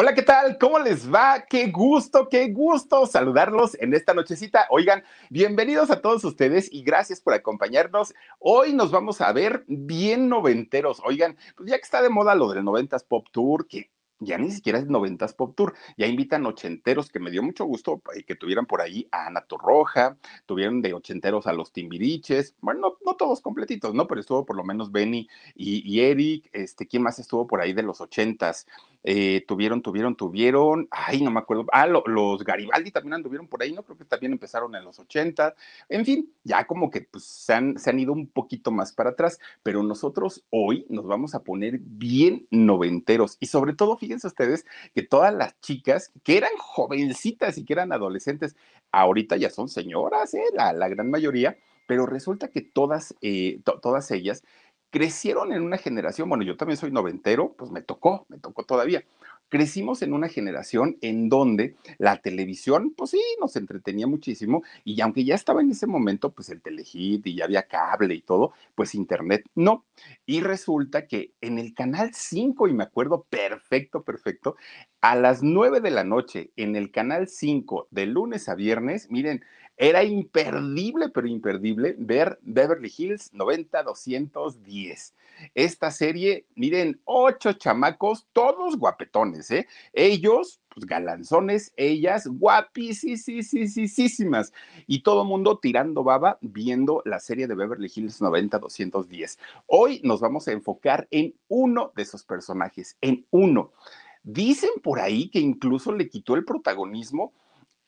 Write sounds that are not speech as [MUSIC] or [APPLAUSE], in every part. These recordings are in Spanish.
Hola, ¿qué tal? ¿Cómo les va? Qué gusto, qué gusto saludarlos en esta nochecita. Oigan, bienvenidos a todos ustedes y gracias por acompañarnos. Hoy nos vamos a ver bien noventeros. Oigan, pues ya que está de moda lo del noventas Pop Tour, que ya ni siquiera es noventas Pop Tour, ya invitan ochenteros, que me dio mucho gusto eh, que tuvieran por ahí a Ana Torroja, tuvieron de ochenteros a los Timbiriches, bueno, no, todos completitos, ¿no? Pero estuvo por lo menos Benny y, y, Eric, este, ¿quién más estuvo por ahí de los ochentas? Eh, tuvieron, tuvieron, tuvieron, ay, no me acuerdo, ah, los Garibaldi también anduvieron por ahí, ¿no? Creo que también empezaron en los 80, en fin, ya como que pues, se, han, se han ido un poquito más para atrás, pero nosotros hoy nos vamos a poner bien noventeros y sobre todo, fíjense ustedes que todas las chicas que eran jovencitas y que eran adolescentes, ahorita ya son señoras, ¿eh? la, gran mayoría, pero resulta que todas, eh, todas ellas crecieron en una generación, bueno, yo también soy noventero, pues me tocó, me tocó todavía. Crecimos en una generación en donde la televisión, pues sí, nos entretenía muchísimo y aunque ya estaba en ese momento, pues el telehit y ya había cable y todo, pues internet no. Y resulta que en el canal 5, y me acuerdo perfecto, perfecto, a las 9 de la noche en el canal 5 de lunes a viernes, miren, era imperdible, pero imperdible ver Beverly Hills 90-210. Esta serie, miren, ocho chamacos, todos guapetones, ¿eh? Ellos, pues galanzones, ellas guapísimas. Y todo mundo tirando baba viendo la serie de Beverly Hills 90-210. Hoy nos vamos a enfocar en uno de esos personajes, en uno. Dicen por ahí que incluso le quitó el protagonismo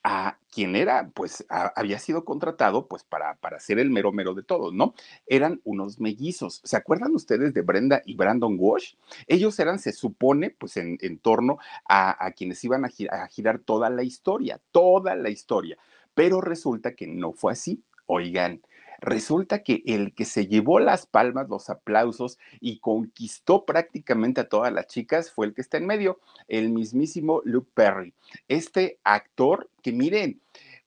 a quien era, pues había sido contratado pues para, para ser el mero mero de todos, ¿no? Eran unos mellizos. ¿Se acuerdan ustedes de Brenda y Brandon Walsh? Ellos eran, se supone, pues en, en torno a, a, quienes iban a girar, a girar toda la historia, toda la historia. Pero resulta que no fue así. Oigan, Resulta que el que se llevó las palmas, los aplausos y conquistó prácticamente a todas las chicas fue el que está en medio, el mismísimo Luke Perry. Este actor que miren,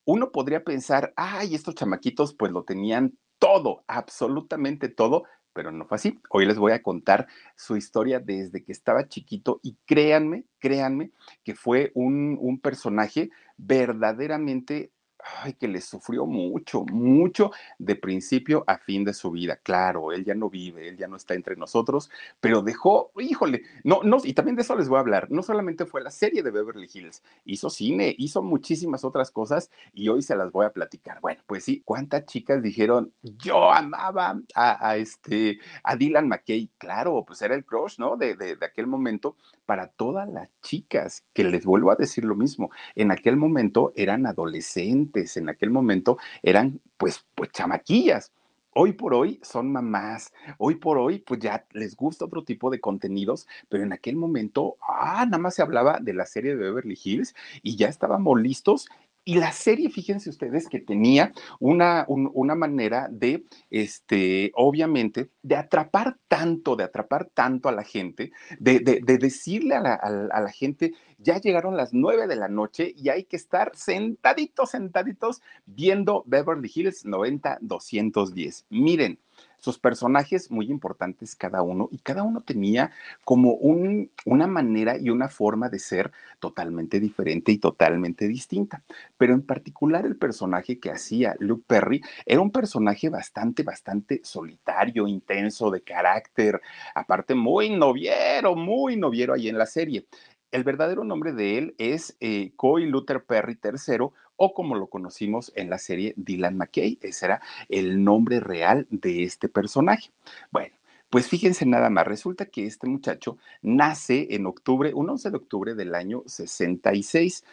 uno podría pensar, ay, estos chamaquitos pues lo tenían todo, absolutamente todo, pero no fue así. Hoy les voy a contar su historia desde que estaba chiquito y créanme, créanme que fue un, un personaje verdaderamente ay, que le sufrió mucho, mucho de principio a fin de su vida. Claro, él ya no vive, él ya no está entre nosotros, pero dejó, híjole, no, no, y también de eso les voy a hablar. No solamente fue la serie de Beverly Hills, hizo cine, hizo muchísimas otras cosas y hoy se las voy a platicar. Bueno, pues sí, ¿cuántas chicas dijeron, yo amaba a, este, a Dylan McKay? Claro, pues era el crush, ¿no? De, de, de aquel momento para todas las chicas, que les vuelvo a decir lo mismo, en aquel momento eran adolescentes en aquel momento eran pues, pues chamaquillas. Hoy por hoy son mamás, hoy por hoy pues ya les gusta otro tipo de contenidos, pero en aquel momento, ah, nada más se hablaba de la serie de Beverly Hills y ya estábamos listos y la serie, fíjense ustedes que tenía una, una manera de, este, obviamente, de atrapar tanto, de atrapar tanto a la gente, de, de, decirle a la, a la, gente, ya llegaron las nueve de la noche y hay que estar sentaditos, sentaditos viendo Beverly Hills 90-210. Miren, sus personajes muy importantes cada uno y cada uno tenía como un, una manera y una forma de ser totalmente diferente y totalmente distinta. Pero en particular el personaje que hacía Luke Perry era un personaje bastante, bastante solitario, intenso, de carácter, aparte muy noviero, muy noviero ahí en la serie. El verdadero nombre de él es eh, Coy Luther Perry III o como lo conocimos en la serie Dylan McKay. Ese era el nombre real de este personaje. Bueno. Pues fíjense nada más, resulta que este muchacho nace en octubre, un 11 de octubre del año 66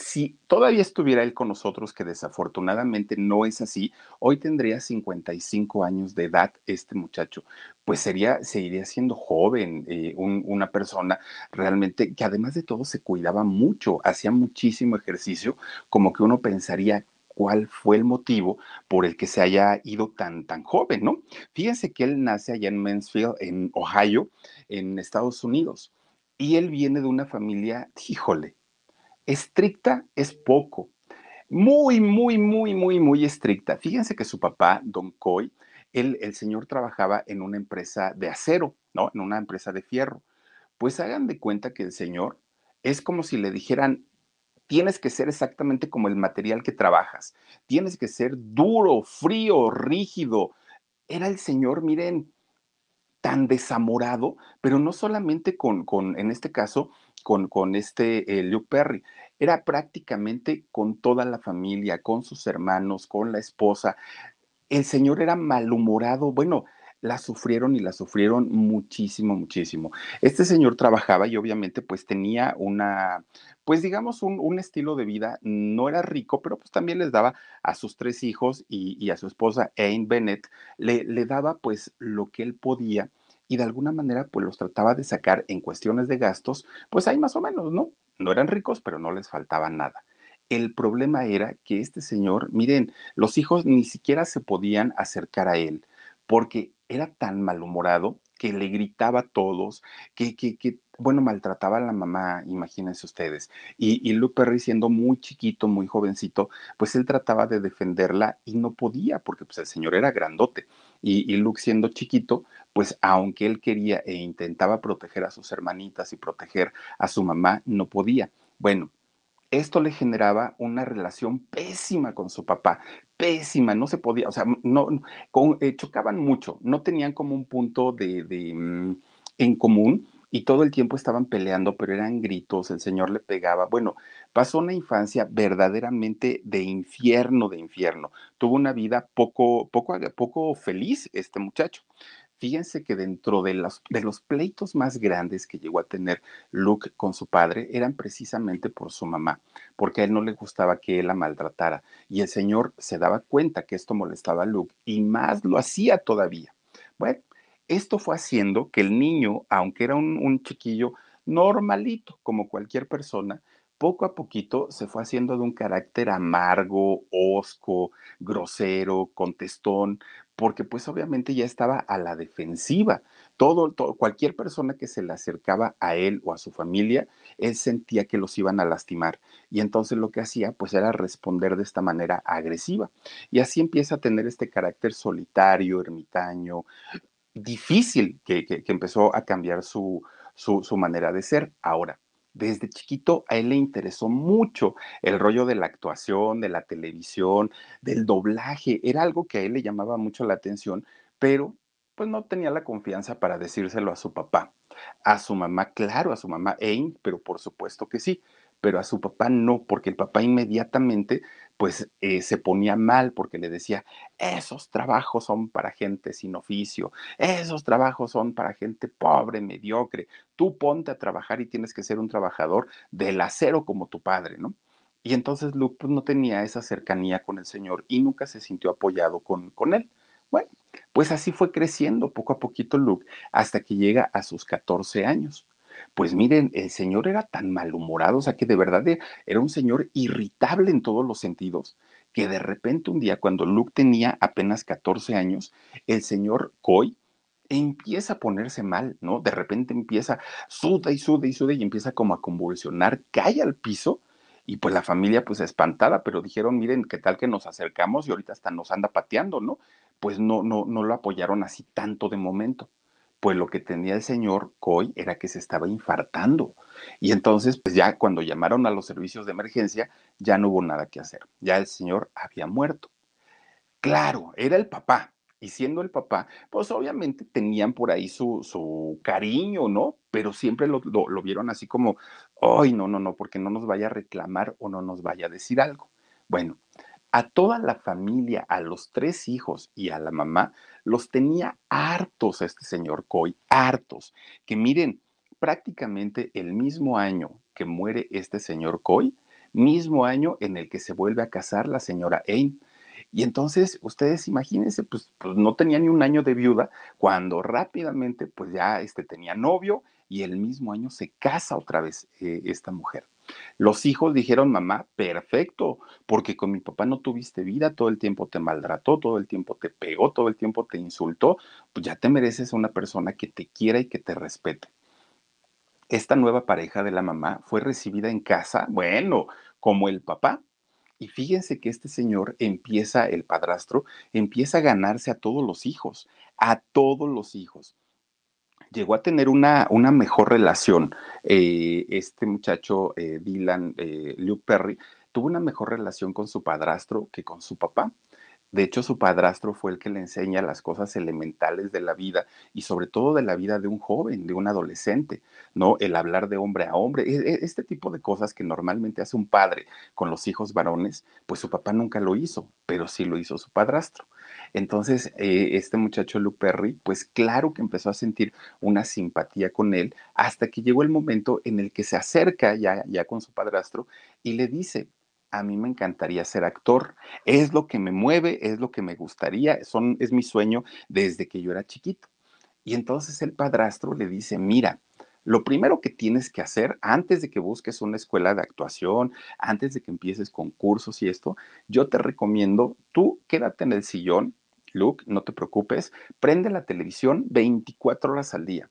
si todavía estuviera él con nosotros, que desafortunadamente no es así, hoy tendría 55 años de edad este muchacho, pues sería, seguiría siendo joven, eh, una persona realmente que además de todo se cuidaba mucho, hacía muchísimo ejercicio, como que uno pensaría, cuál fue el motivo por el que se haya ido tan, tan joven, ¿no? Fíjense que él nace allá en Mansfield, en Ohio, en Estados Unidos Y él viene de una familia, híjole, estricta es poco, muy, muy, muy, muy, muy estricta. Fíjense que su papá, Don Coy, él, el señor trabajaba en una empresa de acero, ¿no? En una empresa de fierro. Pues hagan de cuenta que el señor es como si le dijeran, tienes que ser exactamente como el material que trabajas, tienes que ser duro, frío, rígido. Era el señor, miren, tan desamorado, pero no solamente con, con en este caso, con, con este eh, Luke Perry, era prácticamente con toda la familia, con sus hermanos, con la esposa. El señor era malhumorado, bueno, la sufrieron y la sufrieron muchísimo, muchísimo. Este señor trabajaba y obviamente pues tenía una, pues digamos, un, un estilo de vida, no era rico, pero pues también les daba a sus tres hijos y, y a su esposa, Anne Bennett, le, le daba pues lo que él podía y de alguna manera pues los trataba de sacar en cuestiones de gastos, pues ahí más o menos, ¿no? No eran ricos, pero no les faltaba nada. El problema era que este señor, miren, los hijos ni siquiera se podían acercar a él porque era tan malhumorado que le gritaba a todos, que, que, que bueno, maltrataba a la mamá, imagínense ustedes. Y, Luke Perry siendo muy chiquito, muy jovencito, pues él trataba de defenderla y no podía, porque pues el señor era grandote. Y, y Luke siendo chiquito, pues aunque él quería e intentaba proteger a sus hermanitas y proteger a su mamá, no podía. Bueno, esto le generaba una relación pésima con su papá, pésima, no se podía, o sea, no, eh, chocaban mucho, no tenían como un punto de, de mm, en común y todo el tiempo estaban peleando, pero eran gritos, el señor le pegaba. Bueno, pasó una infancia verdaderamente de infierno, de infierno. Tuvo una vida poco, poco, poco feliz este muchacho. Fíjense que dentro de los, de los pleitos más grandes que llegó a tener Luke con su padre eran precisamente por su mamá, porque a él no le gustaba que él la maltratara. Y el señor se daba cuenta que esto molestaba a Luke y más lo hacía todavía. Bueno, esto fue haciendo que el niño, aunque era un, chiquillo normalito, como cualquier persona, poco a poquito se fue haciendo de un carácter amargo, hosco, grosero, contestón, porque pues obviamente ya estaba a la defensiva. Todo, cualquier persona que se le acercaba a él o a su familia, él sentía que los iban a lastimar. Y entonces lo que hacía pues era responder de esta manera agresiva. Y así empieza a tener este carácter solitario, ermitaño, difícil, que, que, empezó a cambiar su, su, su manera de ser. Ahora, desde chiquito a él le interesó mucho el rollo de la actuación, de la televisión, del doblaje. Era algo que a él le llamaba mucho la atención, pero pues no tenía la confianza para decírselo a su papá. A su mamá, claro, a su mamá Ain, pero por supuesto que sí pero a su papá no, porque el papá inmediatamente pues eh, se ponía mal porque le decía, esos trabajos son para gente sin oficio, esos trabajos son para gente pobre, mediocre, tú ponte a trabajar y tienes que ser un trabajador del acero como tu padre, ¿no? Y entonces Luke pues, no tenía esa cercanía con el Señor y nunca se sintió apoyado con, con él. Bueno, pues así fue creciendo poco a poquito Luke hasta que llega a sus 14 años. Pues miren, el señor era tan malhumorado, o sea que de verdad e, era un señor irritable en todos los sentidos, que de repente un día cuando Luke tenía apenas 14 años, el señor Coy empieza a ponerse mal, ¿no? De repente empieza, suda y suda y suda y empieza como a convulsionar, cae al piso y pues la familia pues espantada, pero dijeron, miren, qué tal que nos acercamos y ahorita hasta nos anda pateando, ¿no? Pues no, no, no lo apoyaron así tanto de momento pues lo que tenía el señor Coy era que se estaba infartando. Y entonces, pues ya cuando llamaron a los servicios de emergencia, ya no hubo nada que hacer. Ya el señor había muerto. Claro, era el papá. Y siendo el papá, pues obviamente tenían por ahí su, su cariño, ¿no? Pero siempre lo, lo, lo vieron así como, ay, no, no, no, porque no nos vaya a reclamar o no nos vaya a decir algo. Bueno, a toda la familia, a los tres hijos y a la mamá, los tenía hartos este señor Coy, hartos. Que miren, prácticamente el mismo año que muere este señor Coy, mismo año en el que se vuelve a casar la señora Ain. Y entonces, ustedes imagínense, pues, pues, no tenía ni un año de viuda, cuando rápidamente, pues ya este, tenía novio y el mismo año se casa otra vez eh, esta mujer. Los hijos dijeron, mamá, perfecto, porque con mi papá no tuviste vida, todo el tiempo te maltrató, todo el tiempo te pegó, todo el tiempo te insultó, pues ya te mereces una persona que te quiera y que te respete. esta nueva pareja de la mamá fue recibida en casa, bueno, como el papá. Y fíjense que este señor empieza, el padrastro, empieza a ganarse a todos los hijos, a todos los hijos. Llegó a tener una, una mejor relación. Eh, este muchacho, eh, Dylan eh, Luke Perry, tuvo una mejor relación con su padrastro que con su papá. De hecho, su padrastro fue el que le enseña las cosas elementales de la vida y sobre todo de la vida de un joven, de un adolescente, ¿no? El hablar de hombre a hombre, e, e, este tipo de cosas que normalmente hace un padre con los hijos varones, pues su papá nunca lo hizo, pero sí lo hizo su padrastro. Entonces, eh, este muchacho Luke Perry, pues claro que empezó a sentir una simpatía con él hasta que llegó el momento en el que se acerca ya, ya con su padrastro y le dice, a mí me encantaría ser actor. Es lo que me mueve, es lo que me gustaría, son, es mi sueño desde que yo era chiquito. Y entonces el padrastro le dice, mira, lo primero que tienes que hacer antes de que busques una escuela de actuación, antes de que empieces con cursos y esto, yo te recomiendo, tú quédate en el sillón, Luke, no te preocupes, prende la televisión 24 horas al día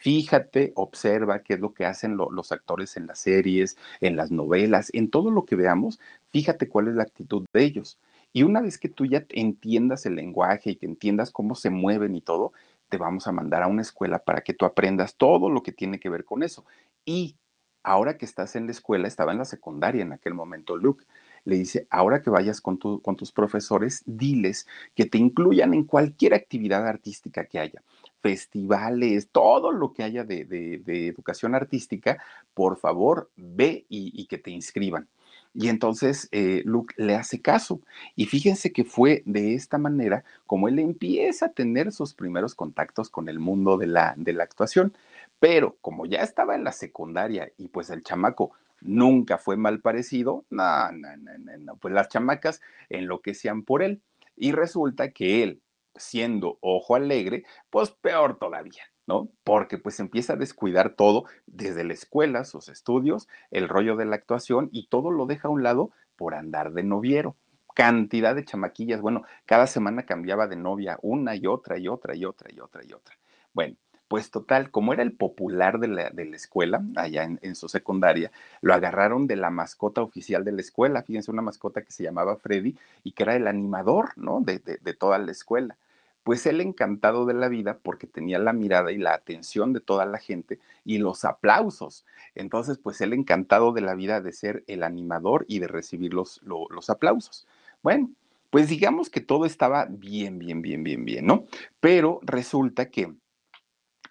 Fíjate, observa qué es lo que hacen los actores en las series, en las novelas, en todo lo que veamos, fíjate cuál es la actitud de ellos. Y una vez que tú ya entiendas el lenguaje y que entiendas cómo se mueven y todo, te vamos a mandar a una escuela para que tú aprendas todo lo que tiene que ver con eso. Y ahora que estás en la escuela, estaba en la secundaria en aquel momento, Luke, le dice, ahora que vayas con, tus profesores, diles que te incluyan en cualquier actividad artística que haya festivales, todo lo que haya de, educación artística, por favor, ve y, que te inscriban. Y entonces eh, Luke le hace caso. Y fíjense que fue de esta manera como él empieza a tener sus primeros contactos con el mundo de la actuación. Pero como ya estaba en la secundaria y pues el chamaco nunca fue mal parecido, no, no, no, no, pues las chamacas enloquecían por él. Y resulta que él, siendo ojo alegre, pues peor todavía, ¿no? Porque pues empieza a descuidar todo, desde la escuela, sus estudios, el rollo de la actuación y todo lo deja a un lado por andar de noviero. Cantidad de chamaquillas, bueno, cada semana cambiaba de novia una y otra y otra y otra y otra y otra. Bueno, pues total, como era el popular de la, escuela, allá en, su secundaria, lo agarraron de la mascota oficial de la escuela, fíjense, una mascota que se llamaba Freddy y que era el animador, ¿no? De, de toda la escuela. Pues él encantado de la vida porque tenía la mirada y la atención de toda la gente y los aplausos. Entonces, pues él encantado de la vida de ser el animador y de recibir los aplausos. Bueno, pues digamos que todo estaba bien, bien, bien, bien, bien, ¿no? Pero resulta que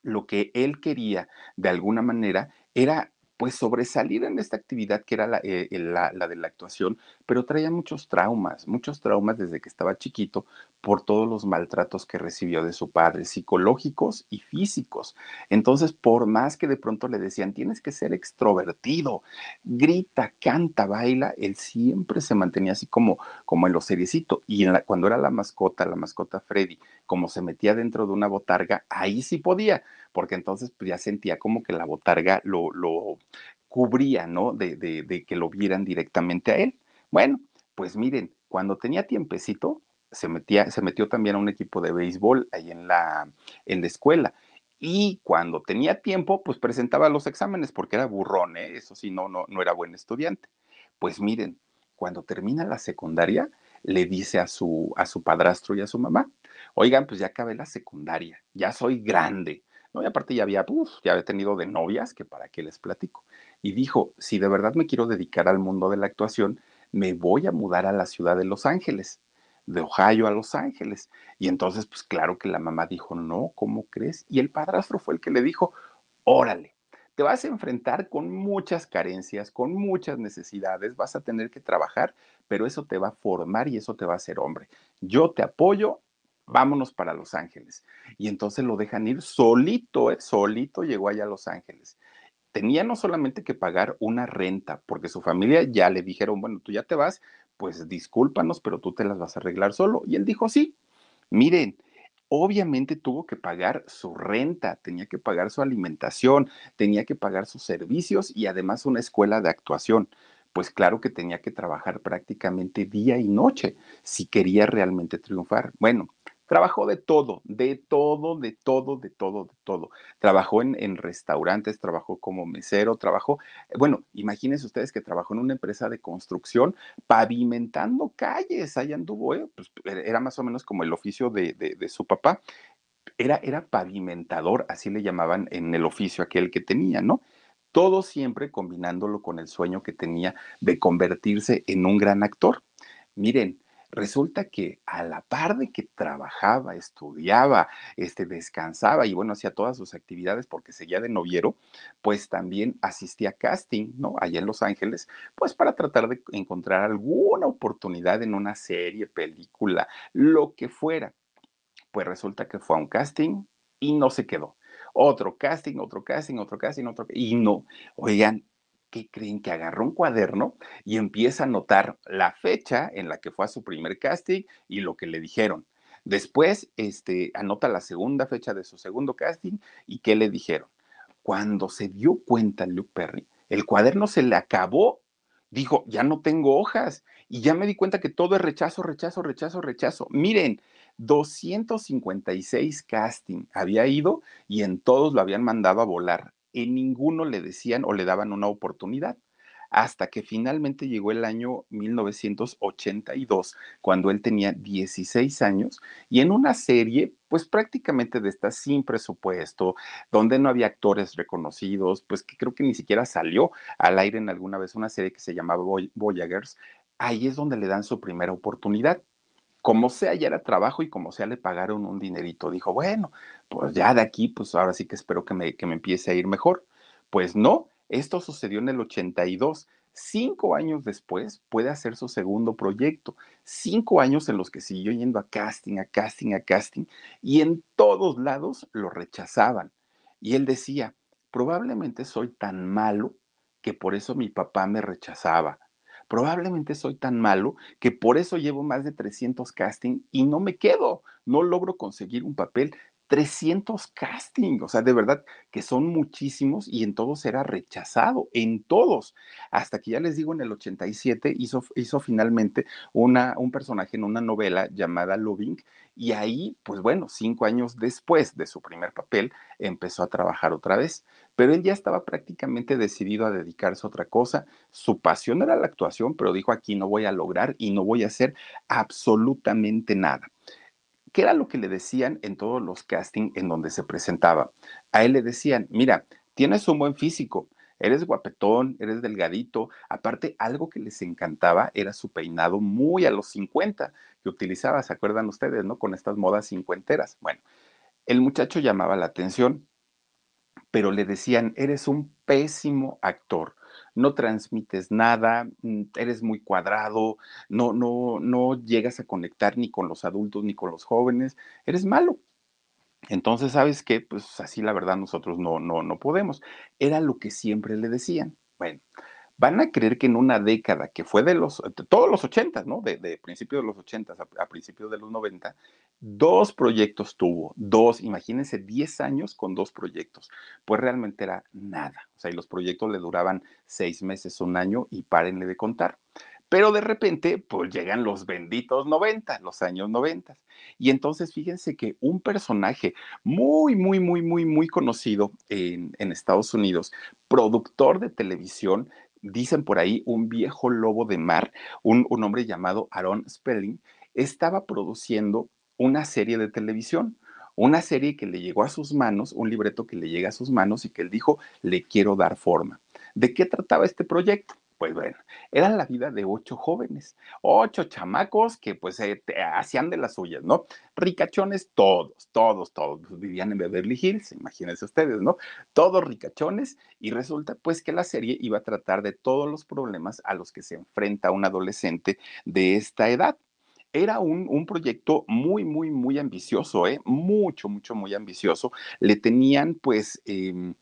lo que él quería de alguna manera era pues sobresalir en esta actividad que era eh, la, de la actuación, pero traía muchos traumas, muchos traumas desde que estaba chiquito por todos los maltratos que recibió de su padre, psicológicos y físicos. Entonces, por más que de pronto le decían, tienes que ser extrovertido, grita, canta, baila, él siempre se mantenía así como, en lo seriecito. Y cuando era la mascota, la mascota Freddy, como se metía dentro de una botarga, ahí sí podía, porque entonces pues, ya sentía como que la botarga lo, lo cubría, ¿no? De, de, de que lo vieran directamente a él. Bueno, pues miren, cuando tenía tiempecito, se, metía, se metió también a un equipo de béisbol ahí en la, en la escuela. Y cuando tenía tiempo, pues presentaba los exámenes porque era burrón, ¿eh? eso sí, no, no, no era buen estudiante. Pues miren, cuando termina la secundaria, le dice a su, a su padrastro y a su mamá, oigan, pues ya acabé la secundaria, ya soy grande, Y aparte ya había, ya había tenido de novias, que para qué les platico. Y dijo, si de verdad me quiero dedicar al mundo de la actuación, me voy a mudar a la ciudad de Los Ángeles, de Ohio a Los Ángeles. Y entonces, pues claro que la mamá dijo, no, ¿cómo crees? Y el padrastro fue el que le dijo, órale, te vas a enfrentar con muchas carencias, con muchas necesidades, vas a tener que trabajar, pero eso te va a formar y eso te va a hacer hombre. Yo te apoyo vámonos para Los Ángeles. Y entonces lo dejan ir solito, ¿eh? solito llegó allá a Los Ángeles. Tenía no solamente que pagar una renta, porque su familia ya le dijeron, bueno, tú ya te vas, pues discúlpanos, pero tú te las vas a arreglar solo. Y él dijo, sí, miren, obviamente tuvo que pagar su renta, tenía que pagar su alimentación, tenía que pagar sus servicios y además una escuela de actuación. Pues claro que tenía que trabajar prácticamente día y noche si quería realmente triunfar. Bueno, Trabajó de todo, de todo, de todo, de todo, de todo. Trabajó en, restaurantes, trabajó como mesero, trabajó, bueno, imagínense ustedes que trabajó en una empresa de construcción pavimentando calles, ahí anduvo, ¿eh? pues, era más o menos como el oficio de, de, de su papá. Era, era pavimentador, así le llamaban en el oficio aquel que tenía, ¿no? Todo siempre combinándolo con el sueño que tenía de convertirse en un gran actor. Miren, Resulta que a la par de que trabajaba, estudiaba, este, descansaba y bueno, hacía todas sus actividades porque seguía de noviero, pues también asistía a casting, ¿no? Allá en Los Ángeles, pues para tratar de encontrar alguna oportunidad en una serie, película, lo que fuera. Pues resulta que fue a un casting y no se quedó. Otro casting, otro casting, otro casting, otro y no. Oigan, ¿qué creen? Que agarró un cuaderno y empieza a anotar la fecha en la que fue a su primer casting y lo que le dijeron. Después, este, anota la segunda fecha de su segundo casting y qué le dijeron. Cuando se dio cuenta Luke Perry, el cuaderno se le acabó. Dijo, ya no tengo hojas y ya me di cuenta que todo es rechazo, rechazo, rechazo, rechazo. Miren, 256 casting había ido y en todos lo habían mandado a volar en ninguno le decían o le daban una oportunidad. Hasta que finalmente llegó el año 1982, cuando él tenía 16 años, y en una serie, pues prácticamente de esta sin presupuesto, donde no había actores reconocidos, pues que creo que ni siquiera salió al aire en alguna vez una serie que se llamaba Voyagers, ahí es donde le dan su primera oportunidad como sea, ya era trabajo y como sea le pagaron un dinerito. Dijo, bueno, pues ya de aquí, pues ahora sí que espero que me, que me empiece a ir mejor. Pues no, esto sucedió en el 82. Cinco años después puede hacer su segundo proyecto. Cinco años en los que siguió yendo a casting, a casting, a casting, y en todos lados lo rechazaban. Y él decía, probablemente soy tan malo que por eso mi papá me rechazaba probablemente soy tan malo que por eso llevo más de 300 casting y no me quedo, no logro conseguir un papel. 300 casting, o sea, de verdad que son muchísimos y en todos era rechazado, en todos. Hasta que ya les digo, en el 87 hizo, hizo finalmente una, un personaje en una novela llamada Loving y ahí, pues bueno, cinco años después de su primer papel, empezó a trabajar otra vez. Pero él ya estaba prácticamente decidido a dedicarse a otra cosa. Su pasión era la actuación, pero dijo, aquí no voy a lograr y no voy a hacer absolutamente nada. ¿Qué era lo que le decían en todos los castings en donde se presentaba? A él le decían, mira, tienes un buen físico, eres guapetón, eres delgadito. Aparte, algo que les encantaba era su peinado muy a los 50 que utilizaba, ¿se acuerdan ustedes, no? Con estas modas cincuenteras. Bueno, el muchacho llamaba la atención, pero le decían, eres un pésimo actor, no transmites nada, mm, eres muy cuadrado, no, no, no llegas a conectar ni con los adultos ni con los jóvenes, eres malo. Entonces, ¿sabes qué? Pues así la verdad nosotros no, no, no podemos. Era lo que siempre le decían. Bueno, van a creer que en una década que fue de los, todos los 80, ¿no? De, de principios de los 80 a, a, principios de los 90, dos proyectos tuvo, dos, imagínense, 10 años con dos proyectos. Pues realmente era nada. O sea, y los proyectos le duraban seis meses, un año y párenle de contar. Pero de repente, pues llegan los benditos 90, los años 90. Y entonces fíjense que un personaje muy, muy, muy, muy, muy conocido en, Estados Unidos, productor de televisión, dicen por ahí, un viejo lobo de mar, un, un hombre llamado Aaron Spelling, estaba produciendo una serie de televisión, una serie que le llegó a sus manos, un libreto que le llega a sus manos y que él dijo, le quiero dar forma. ¿De qué trataba este proyecto? Pues bueno, era la vida de ocho jóvenes, ocho chamacos que pues eh, hacían de las suyas, ¿no? Ricachones todos, todos, todos, pues, vivían en Beverly Hills, imagínense ustedes, ¿no? Todos ricachones y resulta pues que la serie iba a tratar de todos los problemas a los que se enfrenta un adolescente de esta edad. Era un, un, proyecto muy, muy, muy ambicioso, ¿eh? Mucho, mucho, muy ambicioso. Le tenían pues eh,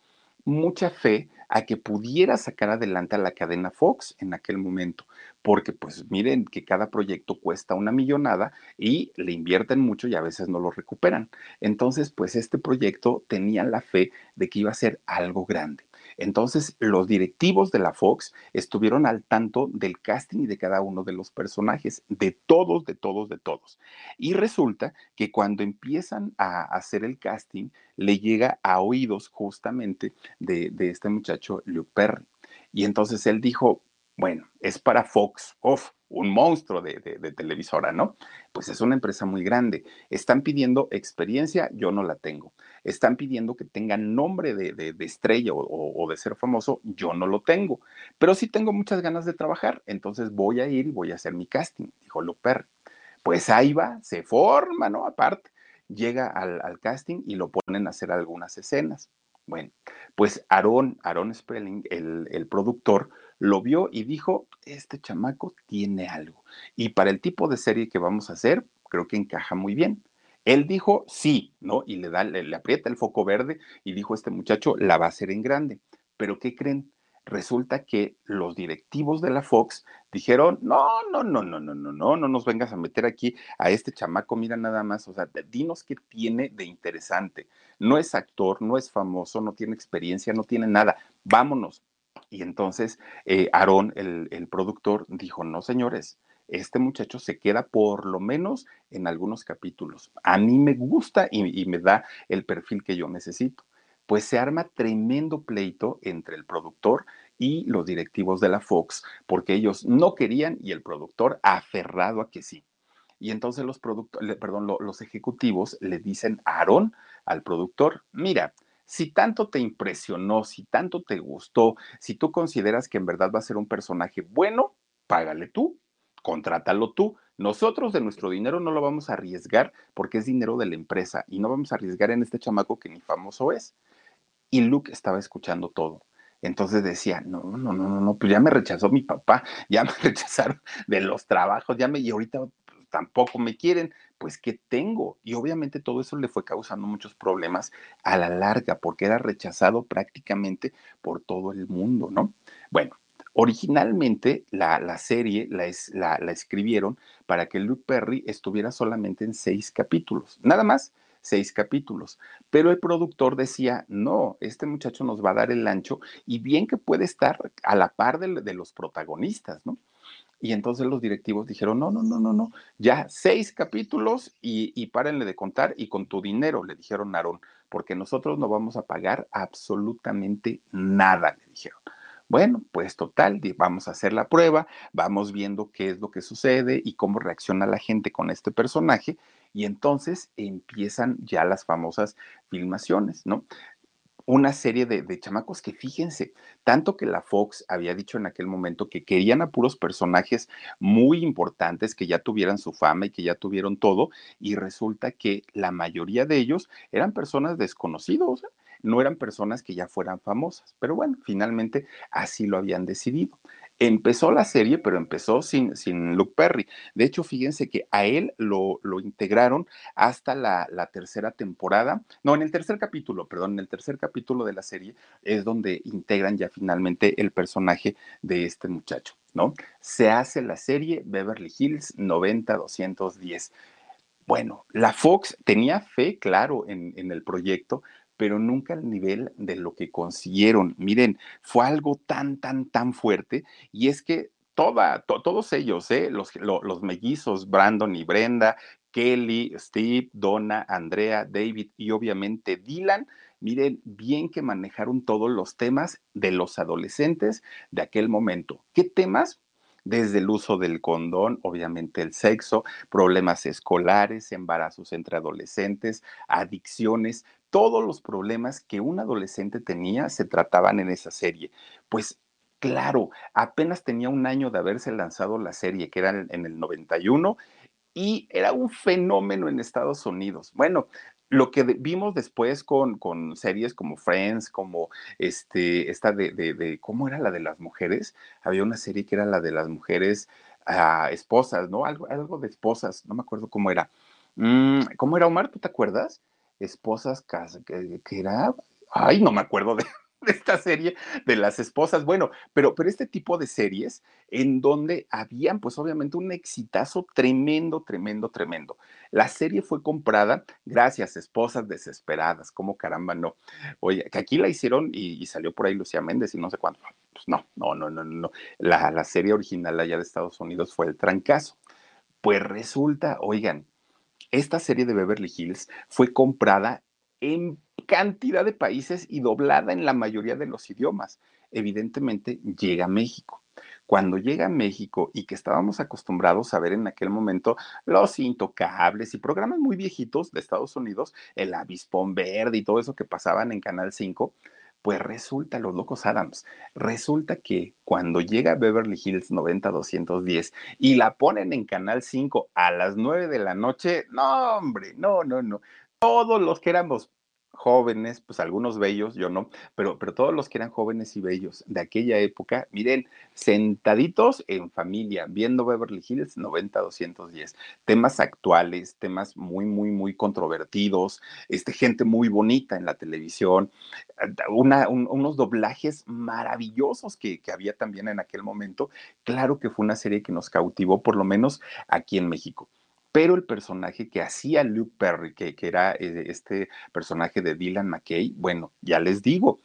mucha fe a que pudiera sacar adelante a la cadena Fox en aquel momento, porque pues miren que cada proyecto cuesta una millonada y le invierten mucho y a veces no lo recuperan. Entonces, pues este proyecto tenía la fe de que iba a ser algo grande. Entonces, los directivos de la Fox estuvieron al tanto del casting y de cada uno de los personajes, de todos, de todos, de todos. Y resulta que cuando empiezan a hacer el casting, le llega a oídos justamente de, este muchacho Luke Perry. Y entonces él dijo, bueno, es para Fox, off, un monstruo de, televisora, ¿no? Pues es una empresa muy grande. Están pidiendo experiencia, yo no la tengo. Están pidiendo que tengan nombre de, estrella o, de ser famoso, yo no lo tengo. Pero sí tengo muchas ganas de trabajar, entonces voy a ir y voy a hacer mi casting, dijo Luper. Pues ahí va, se forma, ¿no? Aparte, llega al, casting y lo ponen a hacer algunas escenas. Bueno, pues Aaron, Aaron Spelling, el, el productor, lo vio y dijo, este chamaco tiene algo. Y para el tipo de serie que vamos a hacer, creo que encaja muy bien. Él dijo sí, ¿no? Y le, da, le, aprieta el foco verde y dijo, este muchacho la va a hacer en grande. Pero ¿qué creen? Resulta que los directivos de la Fox dijeron, no, no, no, no, no, no, no, no nos vengas a meter aquí a este chamaco, mira nada más, o sea, dinos qué tiene de interesante. No es actor, no es famoso, no tiene experiencia, no tiene nada. Vámonos, y entonces eh, Aarón, el, productor, dijo, no, señores, este muchacho se queda por lo menos en algunos capítulos. A mí me gusta y, me da el perfil que yo necesito. Pues se arma tremendo pleito entre el productor y los directivos de la Fox, porque ellos no querían y el productor aferrado a que sí. Y entonces los, perdón, los ejecutivos le dicen a Aarón, al productor, mira, si tanto te impresionó, si tanto te gustó, si tú consideras que en verdad va a ser un personaje bueno, págale tú, contrátalo tú. Nosotros de nuestro dinero no lo vamos a arriesgar porque es dinero de la empresa y no vamos a arriesgar en este chamaco que ni famoso es. Y Luke estaba escuchando todo. Entonces decía, no, no, no, no, no, pues ya me rechazó mi papá, [LAUGHS] ya me [LAUGHS] rechazaron de los trabajos, ya me, y ahorita tampoco me quieren, pues ¿qué tengo? Y obviamente todo eso le fue causando muchos problemas a la larga, porque era rechazado prácticamente por todo el mundo, ¿no? Bueno, originalmente la, serie la, la, la escribieron para que Luke Perry estuviera solamente en seis capítulos, nada más seis capítulos. Pero el productor decía, no, este muchacho nos va a dar el ancho y bien que puede estar a la par de los protagonistas, ¿no? Y entonces los directivos dijeron, no, no, no, no, no, ya seis capítulos y, y párenle de contar y con tu dinero, le dijeron Aarón, porque nosotros no vamos a pagar absolutamente nada, le dijeron. Bueno, pues total, vamos a hacer la prueba, vamos viendo qué es lo que sucede y cómo reacciona la gente con este personaje y entonces empiezan ya las famosas filmaciones, ¿no? una serie de, chamacos que fíjense, tanto que la Fox había dicho en aquel momento que querían a puros personajes muy importantes que ya tuvieran su fama y que ya tuvieron todo, y resulta que la mayoría de ellos eran personas desconocidos, no eran personas que ya fueran famosas, pero bueno, finalmente así lo habían decidido. Empezó la serie, pero empezó sin, sin Luke Perry. De hecho, fíjense que a él lo, lo integraron hasta la, la, tercera temporada. No, en el tercer capítulo, perdón, en el tercer capítulo de la serie es donde integran ya finalmente el personaje de este muchacho, ¿no? Se hace la serie Beverly Hills 90-210. Bueno, la Fox tenía fe, claro, en, en el proyecto, pero nunca al nivel de lo que consiguieron. Miren, fue algo tan, tan, tan fuerte y es que toda, todos ellos, ¿eh? los, los mellizos, Brandon y Brenda, Kelly, Steve, Donna, Andrea, David y obviamente Dylan, miren bien que manejaron todos los temas de los adolescentes de aquel momento. ¿Qué temas? desde el uso del condón, obviamente el sexo, problemas escolares, embarazos entre adolescentes, adicciones, todos los problemas que un adolescente tenía se trataban en esa serie. Pues claro, apenas tenía un año de haberse lanzado la serie, que era en, el 91, y era un fenómeno en Estados Unidos. Bueno, lo que vimos después con, con, series como Friends, como este, esta de, de, ¿cómo era la de las mujeres? Había una serie que era la de las mujeres ah, esposas, ¿no? Algo, algo de esposas, no me acuerdo cómo era. Mm, ¿Cómo era, Omar? ¿Tú te acuerdas? Esposas que, era, ay, no me acuerdo [LAUGHS] de, esta serie de las esposas. Bueno, pero, pero este tipo de series en donde habían, pues obviamente, un exitazo tremendo, tremendo, tremendo. La serie fue comprada gracias esposas desesperadas, como caramba no. Oye, que aquí la hicieron y, salió por ahí Lucía Méndez y no sé cuándo. Pues no, no, no, no, no. La, la serie original allá de Estados Unidos fue El Trancazo. Pues resulta, oigan, esta serie de Beverly Hills fue comprada en cantidad de países y doblada en la mayoría de los idiomas. Evidentemente llega a México. Cuando llega a México y que estábamos acostumbrados a ver en aquel momento los intocables y programas muy viejitos de Estados Unidos, el avispón verde y todo eso que pasaban en Canal 5, pues resulta, los locos Adams, resulta que cuando llega Beverly Hills 90-210 y la ponen en Canal 5 a las 9 de la noche, no, hombre, no, no, no. Todos los que éramos jóvenes, pues algunos bellos, yo no, pero, pero todos los que eran jóvenes y bellos de aquella época, miren, sentaditos en familia, viendo Beverly Hills 90-210, temas actuales, temas muy, muy, muy controvertidos, este, gente muy bonita en la televisión, unos doblajes maravillosos que había también en aquel momento. Claro que fue una serie que nos cautivó, por lo menos aquí en México pero el personaje que hacía Luke Perry, que, era eh, este personaje de Dylan McKay, bueno, ya les digo,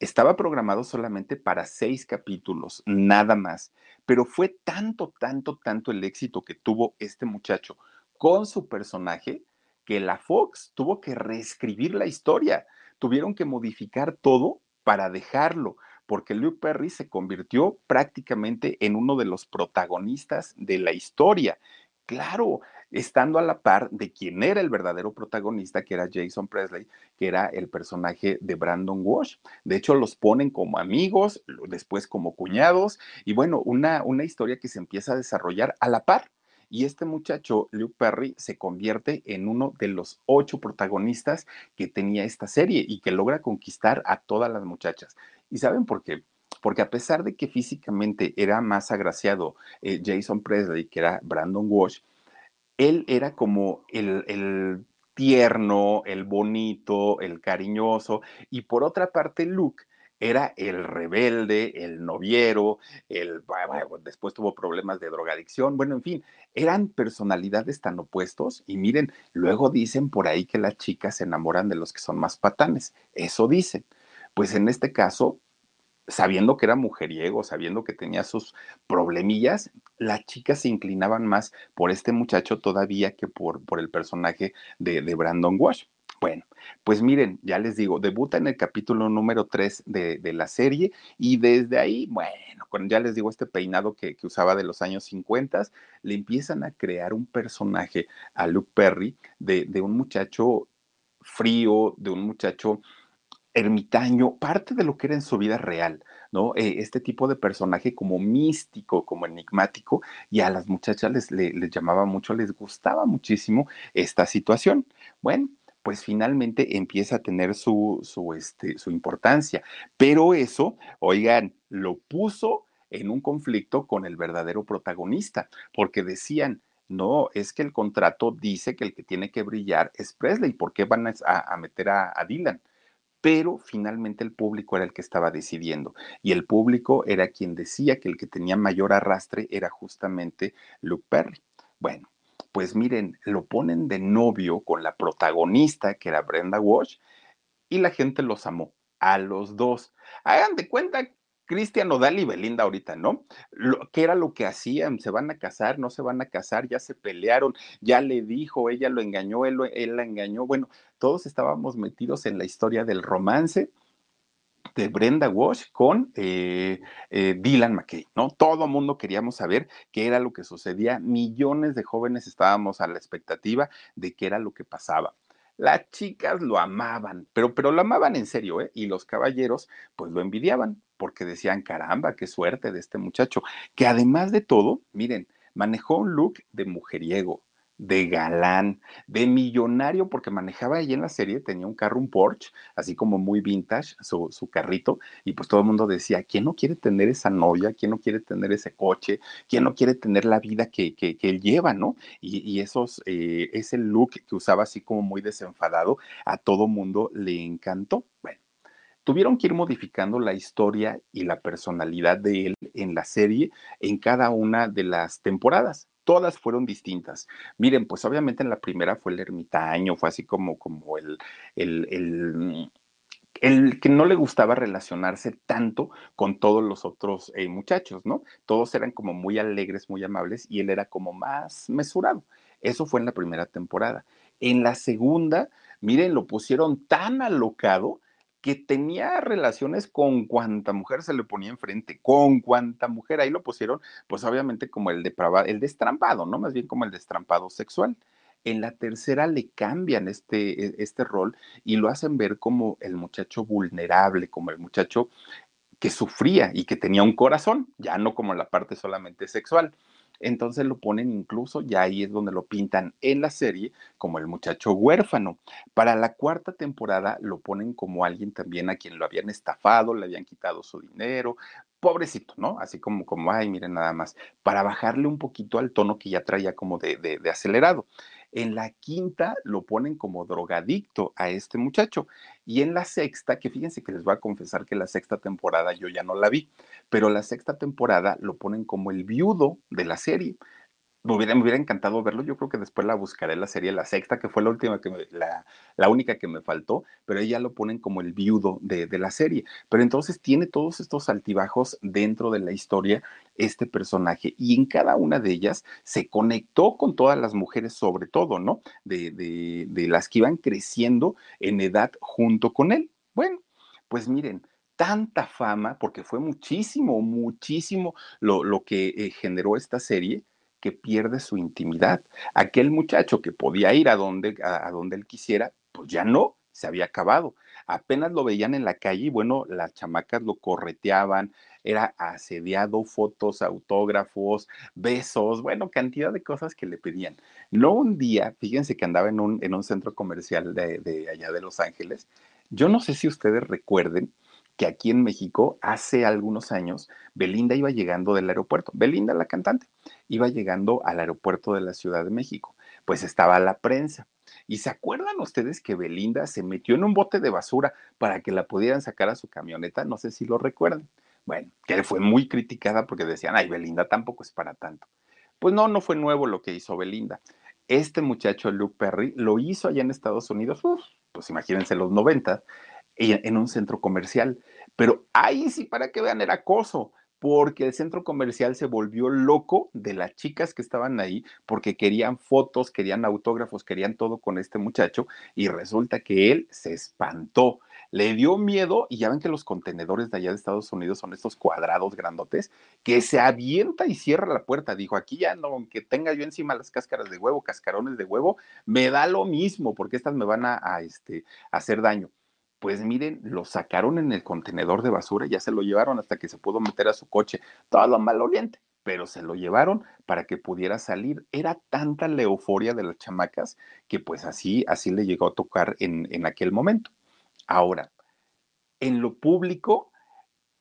estaba programado solamente para seis capítulos, nada más, pero fue tanto, tanto, tanto el éxito que tuvo este muchacho con su personaje que la Fox tuvo que reescribir la historia, tuvieron que modificar todo para dejarlo, porque Luke Perry se convirtió prácticamente en uno de los protagonistas de la historia. Claro, estando a la par de quien era el verdadero protagonista, que era Jason Presley, que era el personaje de Brandon Walsh. De hecho, los ponen como amigos, después como cuñados, y bueno, una, una historia que se empieza a desarrollar a la par. Y este muchacho, Luke Perry, se convierte en uno de los ocho protagonistas que tenía esta serie y que logra conquistar a todas las muchachas. ¿Y saben por qué? Porque a pesar de que físicamente era más agraciado eh, Jason Presley, que era Brandon Walsh, él era como el, tierno, el bonito, el cariñoso, y por otra parte Luke era el rebelde, el noviero, el después tuvo problemas de drogadicción, bueno, en fin, eran personalidades tan opuestos y miren, luego dicen por ahí que las chicas se enamoran de los que son más patanes, eso dicen. Pues en este caso, sabiendo que era mujeriego, sabiendo que tenía sus problemillas, las chicas se inclinaban más por este muchacho todavía que por, por el personaje de, Brandon Walsh. Bueno, pues miren, ya les digo, debuta en el capítulo número 3 de, la serie y desde ahí, bueno, ya les digo este peinado que, usaba de los años 50, le empiezan a crear un personaje a Luke Perry de, de un muchacho frío, de un muchacho ermitaño, parte de lo que era en su vida real, ¿no? Eh, este tipo de personaje como místico, como enigmático, y a las muchachas les, les, llamaba mucho, les gustaba muchísimo esta situación. Bueno, pues finalmente empieza a tener su, su, este, su importancia, pero eso, oigan, lo puso en un conflicto con el verdadero protagonista, porque decían, no, es que el contrato dice que el que tiene que brillar es Presley, ¿por qué van a, meter a Dylan? Pero finalmente el público era el que estaba decidiendo y el público era quien decía que el que tenía mayor arrastre era justamente Luke Perry. Bueno, pues miren, lo ponen de novio con la protagonista que era Brenda Walsh y la gente los amó a los dos. Hagan de cuenta Cristian Nodal y Belinda ahorita, ¿no? ¿Qué era lo que hacían? ¿Se van a casar? ¿No se van a casar? ¿Ya se pelearon? ¿Ya le dijo? ¿Ella lo engañó? ¿Él, él la engañó? Bueno, todos estábamos metidos en la historia del romance de Brenda Walsh con eh, eh, Dylan McKay, ¿no? Todo mundo queríamos saber qué era lo que sucedía. Millones de jóvenes estábamos a la expectativa de qué era lo que pasaba. Las chicas lo amaban, pero, pero lo amaban en serio, ¿eh? Y los caballeros, pues lo envidiaban, porque decían, caramba, qué suerte de este muchacho, que además de todo, miren, manejó un look de mujeriego, de galán, de millonario, porque manejaba ahí en la serie, tenía un carro, un Porsche, así como muy vintage, su, su, carrito, y pues todo el mundo decía, ¿quién no quiere tener esa novia? ¿Quién no quiere tener ese coche? ¿Quién no quiere tener la vida que, que, él lleva, no? Y, y esos, eh, ese look que usaba así como muy desenfadado, a todo mundo le encantó. Bueno, tuvieron que ir modificando la historia y la personalidad de él en la serie en cada una de las temporadas todas fueron distintas. Miren, pues obviamente en la primera fue el ermitaño, fue así como, como el, el, el, que no le gustaba relacionarse tanto con todos los otros eh, muchachos, ¿no? Todos eran como muy alegres, muy amables y él era como más mesurado. Eso fue en la primera temporada. En la segunda, miren, lo pusieron tan alocado que tenía relaciones con cuanta mujer se le ponía enfrente, con cuanta mujer, ahí lo pusieron, pues obviamente como el, depravado, el destrampado, ¿no? Más bien como el destrampado sexual. En la tercera le cambian este, e, este rol y lo hacen ver como el muchacho vulnerable, como el muchacho que sufría y que tenía un corazón, ya no como la parte solamente sexual. Entonces lo ponen incluso, ya ahí es donde lo pintan en la serie como el muchacho huérfano. Para la cuarta temporada lo ponen como alguien también a quien lo habían estafado, le habían quitado su dinero, pobrecito, ¿no? Así como, como, ay, miren nada más, para bajarle un poquito al tono que ya traía como de, de acelerado. En la quinta lo ponen como drogadicto a este muchacho. Y en la sexta, que fíjense que les voy a confesar que la sexta temporada yo ya no la vi, pero la sexta temporada lo ponen como el viudo de la serie me hubiera, encantado verlo. Yo creo que después la buscaré la serie, la sexta, que fue la última, que me, la, la, única que me faltó, pero ella lo ponen como el viudo de, de, la serie. Pero entonces tiene todos estos altibajos dentro de la historia, este personaje, y en cada una de ellas se conectó con todas las mujeres, sobre todo, ¿no? De, de, de las que iban creciendo en edad junto con él. Bueno, pues miren tanta fama, porque fue muchísimo, muchísimo lo, lo que eh, generó esta serie, que pierde su intimidad. Aquel muchacho que podía ir a donde, a, donde él quisiera, pues ya no, se había acabado. Apenas lo veían en la calle y bueno, las chamacas lo correteaban, era asediado, fotos, autógrafos, besos, bueno, cantidad de cosas que le pedían. No un día, fíjense que andaba en un, en un centro comercial de allá de Los Ángeles. Yo no sé si ustedes recuerden que aquí en México hace algunos años Belinda iba llegando del aeropuerto. Belinda, la cantante, iba llegando al aeropuerto de la Ciudad de México. Pues estaba la prensa. ¿Y se acuerdan ustedes que Belinda se metió en un bote de basura para que la pudieran sacar a su camioneta? No sé si lo recuerdan. Bueno, que fue muy criticada porque decían, ay, Belinda tampoco es para tanto. Pues no, no fue nuevo lo que hizo Belinda. Este muchacho, Luke Perry, lo hizo allá en Estados Unidos, pues imagínense los 90, en un centro comercial. Pero ahí sí, para que vean, era acoso, porque el centro comercial se volvió loco de las chicas que estaban ahí, porque querían fotos, querían autógrafos, querían todo con este muchacho, y resulta que él se espantó. Le dio miedo, y ya ven que los contenedores de allá de Estados Unidos son estos cuadrados grandotes, que se avienta y cierra la puerta. Dijo, aquí ya no, aunque tenga yo encima las cáscaras de huevo, cascarones de huevo, me da lo mismo, porque estas me van a, este, a hacer daño pues miren, lo sacaron en el contenedor de basura, ya se lo llevaron hasta que se pudo meter a su coche, todo lo maloliente, pero se lo llevaron para que pudiera salir. Era tanta la euforia de las chamacas que pues así, así le llegó a tocar en, en aquel momento. Ahora, en lo público,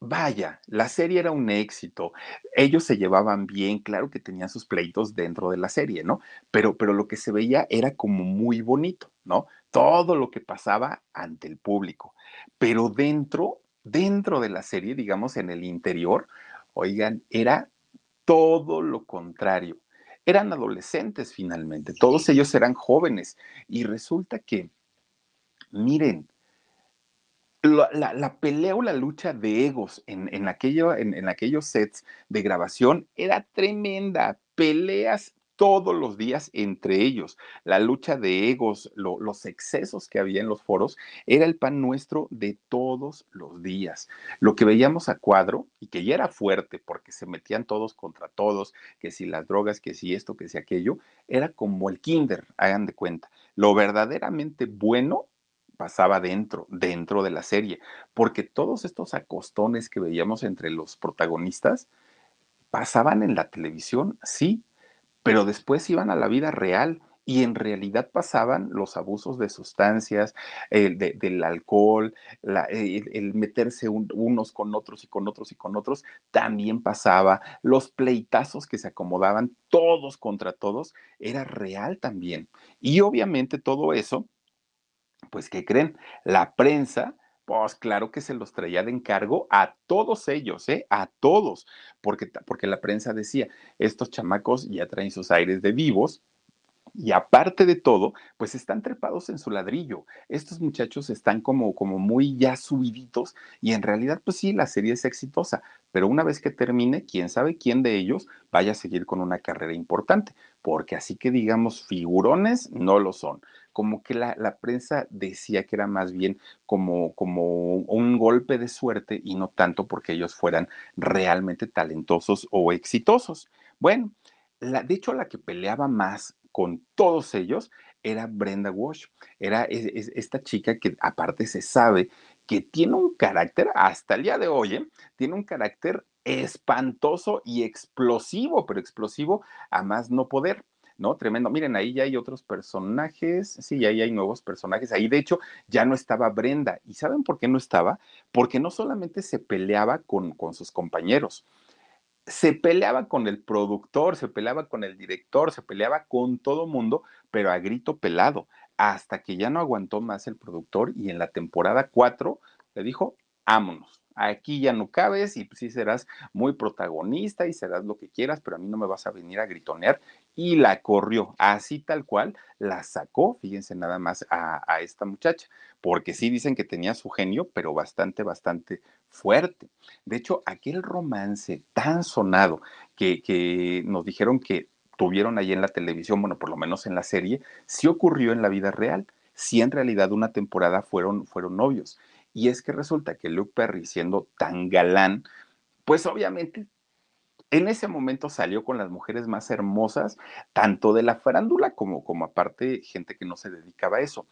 Vaya, la serie era un éxito. Ellos se llevaban bien, claro que tenían sus pleitos dentro de la serie, ¿no? Pero, pero lo que se veía era como muy bonito, ¿no? Todo lo que pasaba ante el público. Pero dentro, dentro de la serie, digamos, en el interior, oigan, era todo lo contrario. Eran adolescentes finalmente, todos ellos eran jóvenes. Y resulta que, miren, la, la, la, pelea o la lucha de egos en, en, aquello, en, en, aquellos sets de grabación era tremenda. Peleas todos los días entre ellos. La lucha de egos, lo, los excesos que había en los foros, era el pan nuestro de todos los días. Lo que veíamos a cuadro, y que ya era fuerte porque se metían todos contra todos, que si las drogas, que si esto, que si aquello, era como el kinder, hagan de cuenta. Lo verdaderamente bueno pasaba dentro, dentro de la serie, porque todos estos acostones que veíamos entre los protagonistas pasaban en la televisión, sí, pero después iban a la vida real y en realidad pasaban los abusos de sustancias, de, del alcohol, la, el, meterse un, unos con otros y con otros y con otros, también pasaba, los pleitazos que se acomodaban todos contra todos, era real también. Y obviamente todo eso pues, ¿qué creen? La prensa Pues claro que se los traía de encargo a todos ellos, ¿eh? A todos, porque, porque la prensa decía, estos chamacos ya traen sus aires de vivos, y aparte de todo, pues están trepados en su ladrillo. Estos muchachos están como, como muy ya subiditos y en realidad, pues sí, la serie es exitosa, pero una vez que termine, quién sabe quién de ellos vaya a seguir con una carrera importante, porque así que digamos, figurones no lo son. Como que la, la prensa decía que era más bien como, como un golpe de suerte y no tanto porque ellos fueran realmente talentosos o exitosos. Bueno, la, de hecho, la que peleaba más con todos ellos era Brenda Walsh. Era esta chica que aparte se sabe que tiene un carácter, hasta el día de hoy, ¿eh? tiene un carácter espantoso y explosivo, pero explosivo a más no poder. ¿No? Tremendo. Miren, ahí ya hay otros personajes, sí, ahí hay nuevos personajes. Ahí, de hecho, ya no estaba Brenda. ¿Y saben por qué no estaba? Porque no solamente se peleaba con, con sus compañeros, se peleaba con el productor, se peleaba con el director, se peleaba con todo mundo, pero a grito pelado, hasta que ya no aguantó más el productor y en la temporada 4 le dijo, vámonos, aquí ya no cabes y pues sí serás muy protagonista y serás lo que quieras, pero a mí no me vas a venir a gritonear. Y la corrió, así tal cual, la sacó, fíjense nada más a, a esta muchacha, porque sí dicen que tenía su genio, pero bastante, bastante fuerte. De hecho, aquel romance tan sonado que, que nos dijeron que tuvieron ahí en la televisión, bueno, por lo menos en la serie, sí ocurrió en la vida real. Sí, en realidad una temporada fueron, fueron novios. Y es que resulta que Luke Perry, siendo tan galán, pues obviamente en ese momento salió con las mujeres más hermosas, tanto de la farándula como, como aparte gente que no se dedicaba a eso.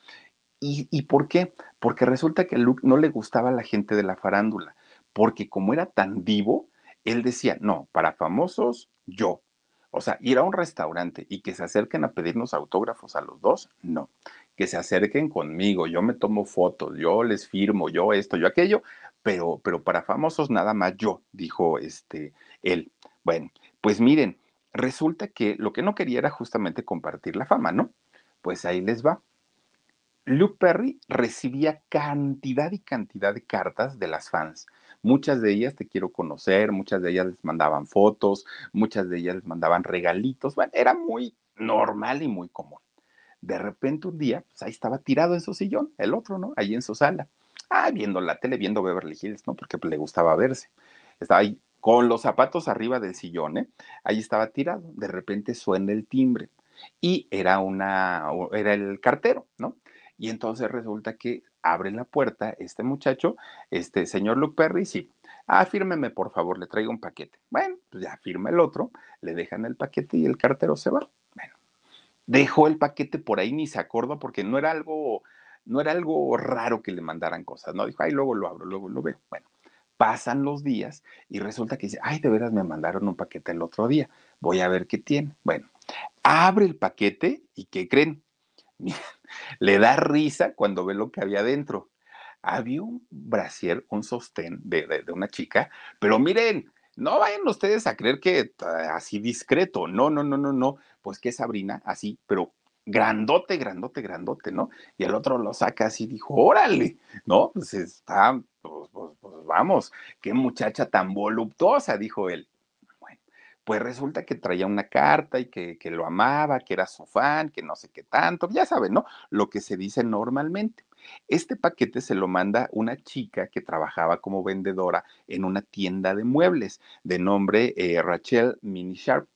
¿Y, ¿Y por qué? Porque resulta que a Luke no le gustaba a la gente de la farándula, porque como era tan vivo, él decía, no, para famosos, yo. O sea, ir a un restaurante y que se acerquen a pedirnos autógrafos a los dos, no que se acerquen conmigo, yo me tomo fotos, yo les firmo, yo esto, yo aquello, pero, pero para famosos nada más yo, dijo este él. Bueno, pues miren, resulta que lo que no quería era justamente compartir la fama, ¿no? Pues ahí les va. Luke Perry recibía cantidad y cantidad de cartas de las fans. Muchas de ellas te quiero conocer, muchas de ellas les mandaban fotos, muchas de ellas les mandaban regalitos. Bueno, era muy normal y muy común. De repente un día, pues ahí estaba tirado en su sillón, el otro, ¿no? Ahí en su sala. Ah, viendo la tele, viendo Beverly Hills, ¿no? Porque le gustaba verse. Estaba ahí con los zapatos arriba del sillón, ¿eh? Ahí estaba tirado. De repente suena el timbre y era una, era el cartero, ¿no? Y entonces resulta que abre la puerta este muchacho, este señor Luke Perry, sí. Ah, fírmeme, por favor, le traigo un paquete. Bueno, pues ya firma el otro, le dejan el paquete y el cartero se va dejó el paquete por ahí, ni se acordó, porque no era algo, no era algo raro que le mandaran cosas, ¿no? Dijo, ay, luego lo abro, luego lo veo. Bueno, pasan los días y resulta que dice, ay, de veras me mandaron un paquete el otro día, voy a ver qué tiene. Bueno, abre el paquete y ¿qué creen? [LAUGHS] le da risa cuando ve lo que había dentro. Había un brasier, un sostén de, de una chica, pero miren, no vayan ustedes a creer que así discreto, no, no, no, no, no, pues que Sabrina, así, pero grandote, grandote, grandote, ¿no? Y el otro lo saca así, dijo, órale, ¿no? Pues está, pues, pues, pues vamos, qué muchacha tan voluptuosa, dijo él. Bueno, pues resulta que traía una carta y que, que lo amaba, que era su fan, que no sé qué tanto, ya saben, ¿no? Lo que se dice normalmente. Este paquete se lo manda una chica que trabajaba como vendedora en una tienda de muebles de nombre eh, Rachel Mini Sharp.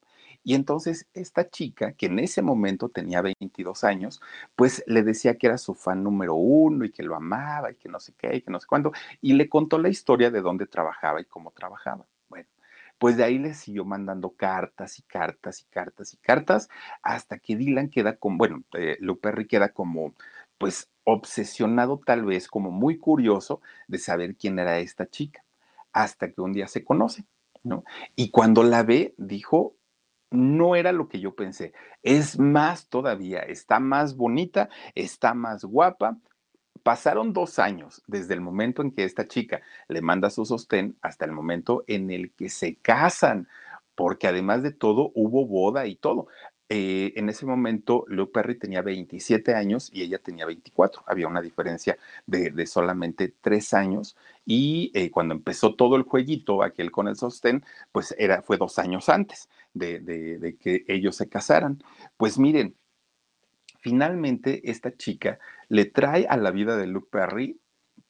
Y entonces esta chica, que en ese momento tenía 22 años, pues le decía que era su fan número uno y que lo amaba y que no sé qué y que no sé cuándo, y le contó la historia de dónde trabajaba y cómo trabajaba. Bueno, pues de ahí le siguió mandando cartas y cartas y cartas y cartas hasta que Dylan queda como, bueno, eh, Luperry queda como, pues obsesionado tal vez, como muy curioso de saber quién era esta chica, hasta que un día se conoce, ¿no? Y cuando la ve, dijo, no era lo que yo pensé, es más todavía, está más bonita, está más guapa. Pasaron dos años desde el momento en que esta chica le manda su sostén hasta el momento en el que se casan, porque además de todo hubo boda y todo. eh, en ese momento Luke Perry tenía 27 años y ella tenía 24. Había una diferencia de, solamente tres años y eh, cuando empezó todo el jueguito, aquel con el sostén, pues era, fue dos años antes de, que ellos se casaran. Pues miren, finalmente esta chica le trae a la vida de Luke Perry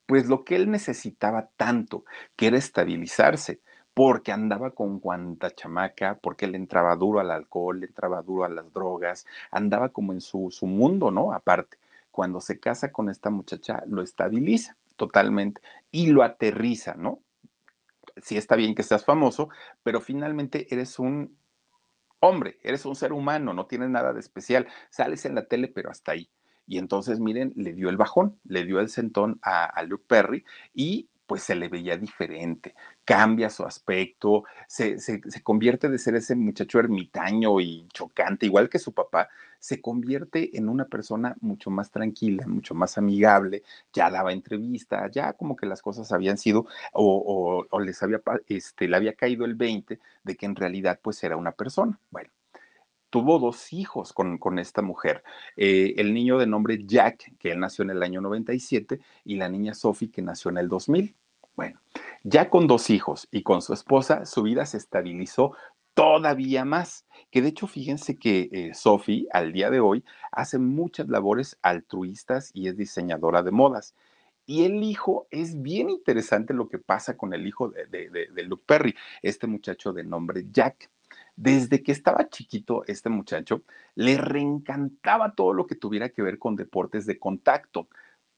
pues lo que él necesitaba tanto, que era estabilizarse porque andaba con cuanta chamaca, porque le entraba duro al alcohol, le entraba duro a las drogas, andaba como en su, su mundo, ¿no? Aparte, cuando se casa con esta muchacha, lo estabiliza totalmente y lo aterriza, ¿no? Sí está bien que seas famoso, pero finalmente eres un hombre, eres un ser humano, no tienes nada de especial, sales en la tele, pero hasta ahí. Y entonces, miren, le dio el bajón, le dio el sentón a, a Luke Perry y pues se le veía diferente, cambia su aspecto, se, convierte de ser ese muchacho ermitaño y chocante, igual que su papá, se convierte en una persona mucho más tranquila, mucho más amigable, ya daba entrevistas, ya como que las cosas habían sido o, les había, este, le había caído el 20 de que en realidad pues era una persona. Bueno, tuvo dos hijos con, con esta mujer. Eh, el niño de nombre Jack, que él nació en el año 97, y la niña Sophie, que nació en el 2000. Bueno, ya con dos hijos y con su esposa, su vida se estabilizó todavía más. Que de hecho, fíjense que eh, Sophie, al día de hoy, hace muchas labores altruistas y es diseñadora de modas. Y el hijo, es bien interesante lo que pasa con el hijo de, de Luke Perry, este muchacho de nombre Jack. Desde que estaba chiquito, este muchacho le reencantaba todo lo que tuviera que ver con deportes de contacto.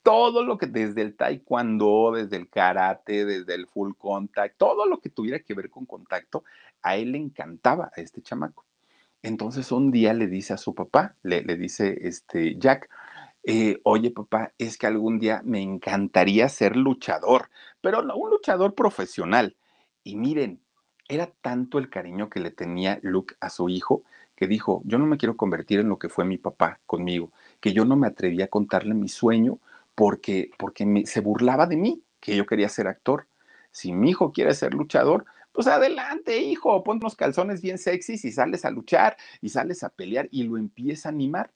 Todo lo que desde el taekwondo, desde el karate, desde el full contact, todo lo que tuviera que ver con contacto, a él le encantaba a este chamaco. Entonces un día le dice a su papá, le, dice este Jack, eh, oye papá, es que algún día me encantaría ser luchador, pero no un luchador profesional. Y miren, era tanto el cariño que le tenía Luke a su hijo que dijo, yo no me quiero convertir en lo que fue mi papá conmigo, que yo no me atreví a contarle mi sueño porque, porque se burlaba de mí, que yo quería ser actor. Si mi hijo quiere ser luchador, pues adelante, hijo, pon unos calzones bien sexys y sales a luchar y sales a pelear y lo empieza a animar.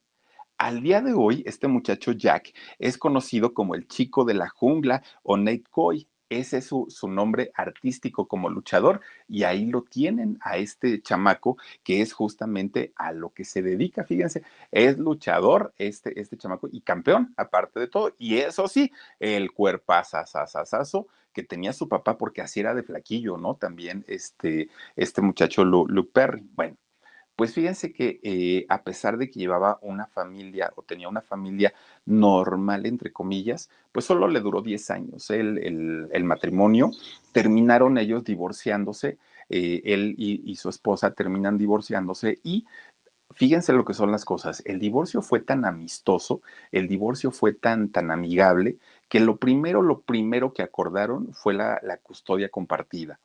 Al día de hoy, este muchacho Jack es conocido como el chico de la jungla o Nate Coy. Ese es su, nombre artístico como luchador y ahí lo tienen a este chamaco que es justamente a lo que se dedica, fíjense, es luchador este, este chamaco y campeón aparte de todo. Y eso sí, el cuerpazazazazazo que tenía su papá porque así era de flaquillo, ¿no? También este, este muchacho Luke Perry. Bueno, pues fíjense que eh, a pesar de que llevaba una familia o tenía una familia normal, entre comillas, pues solo le duró 10 años el, el, matrimonio. Terminaron ellos divorciándose, eh, él y, su esposa terminan divorciándose y fíjense lo que son las cosas. El divorcio fue tan amistoso, el divorcio fue tan, tan amigable, que lo primero, lo primero que acordaron fue la, la custodia compartida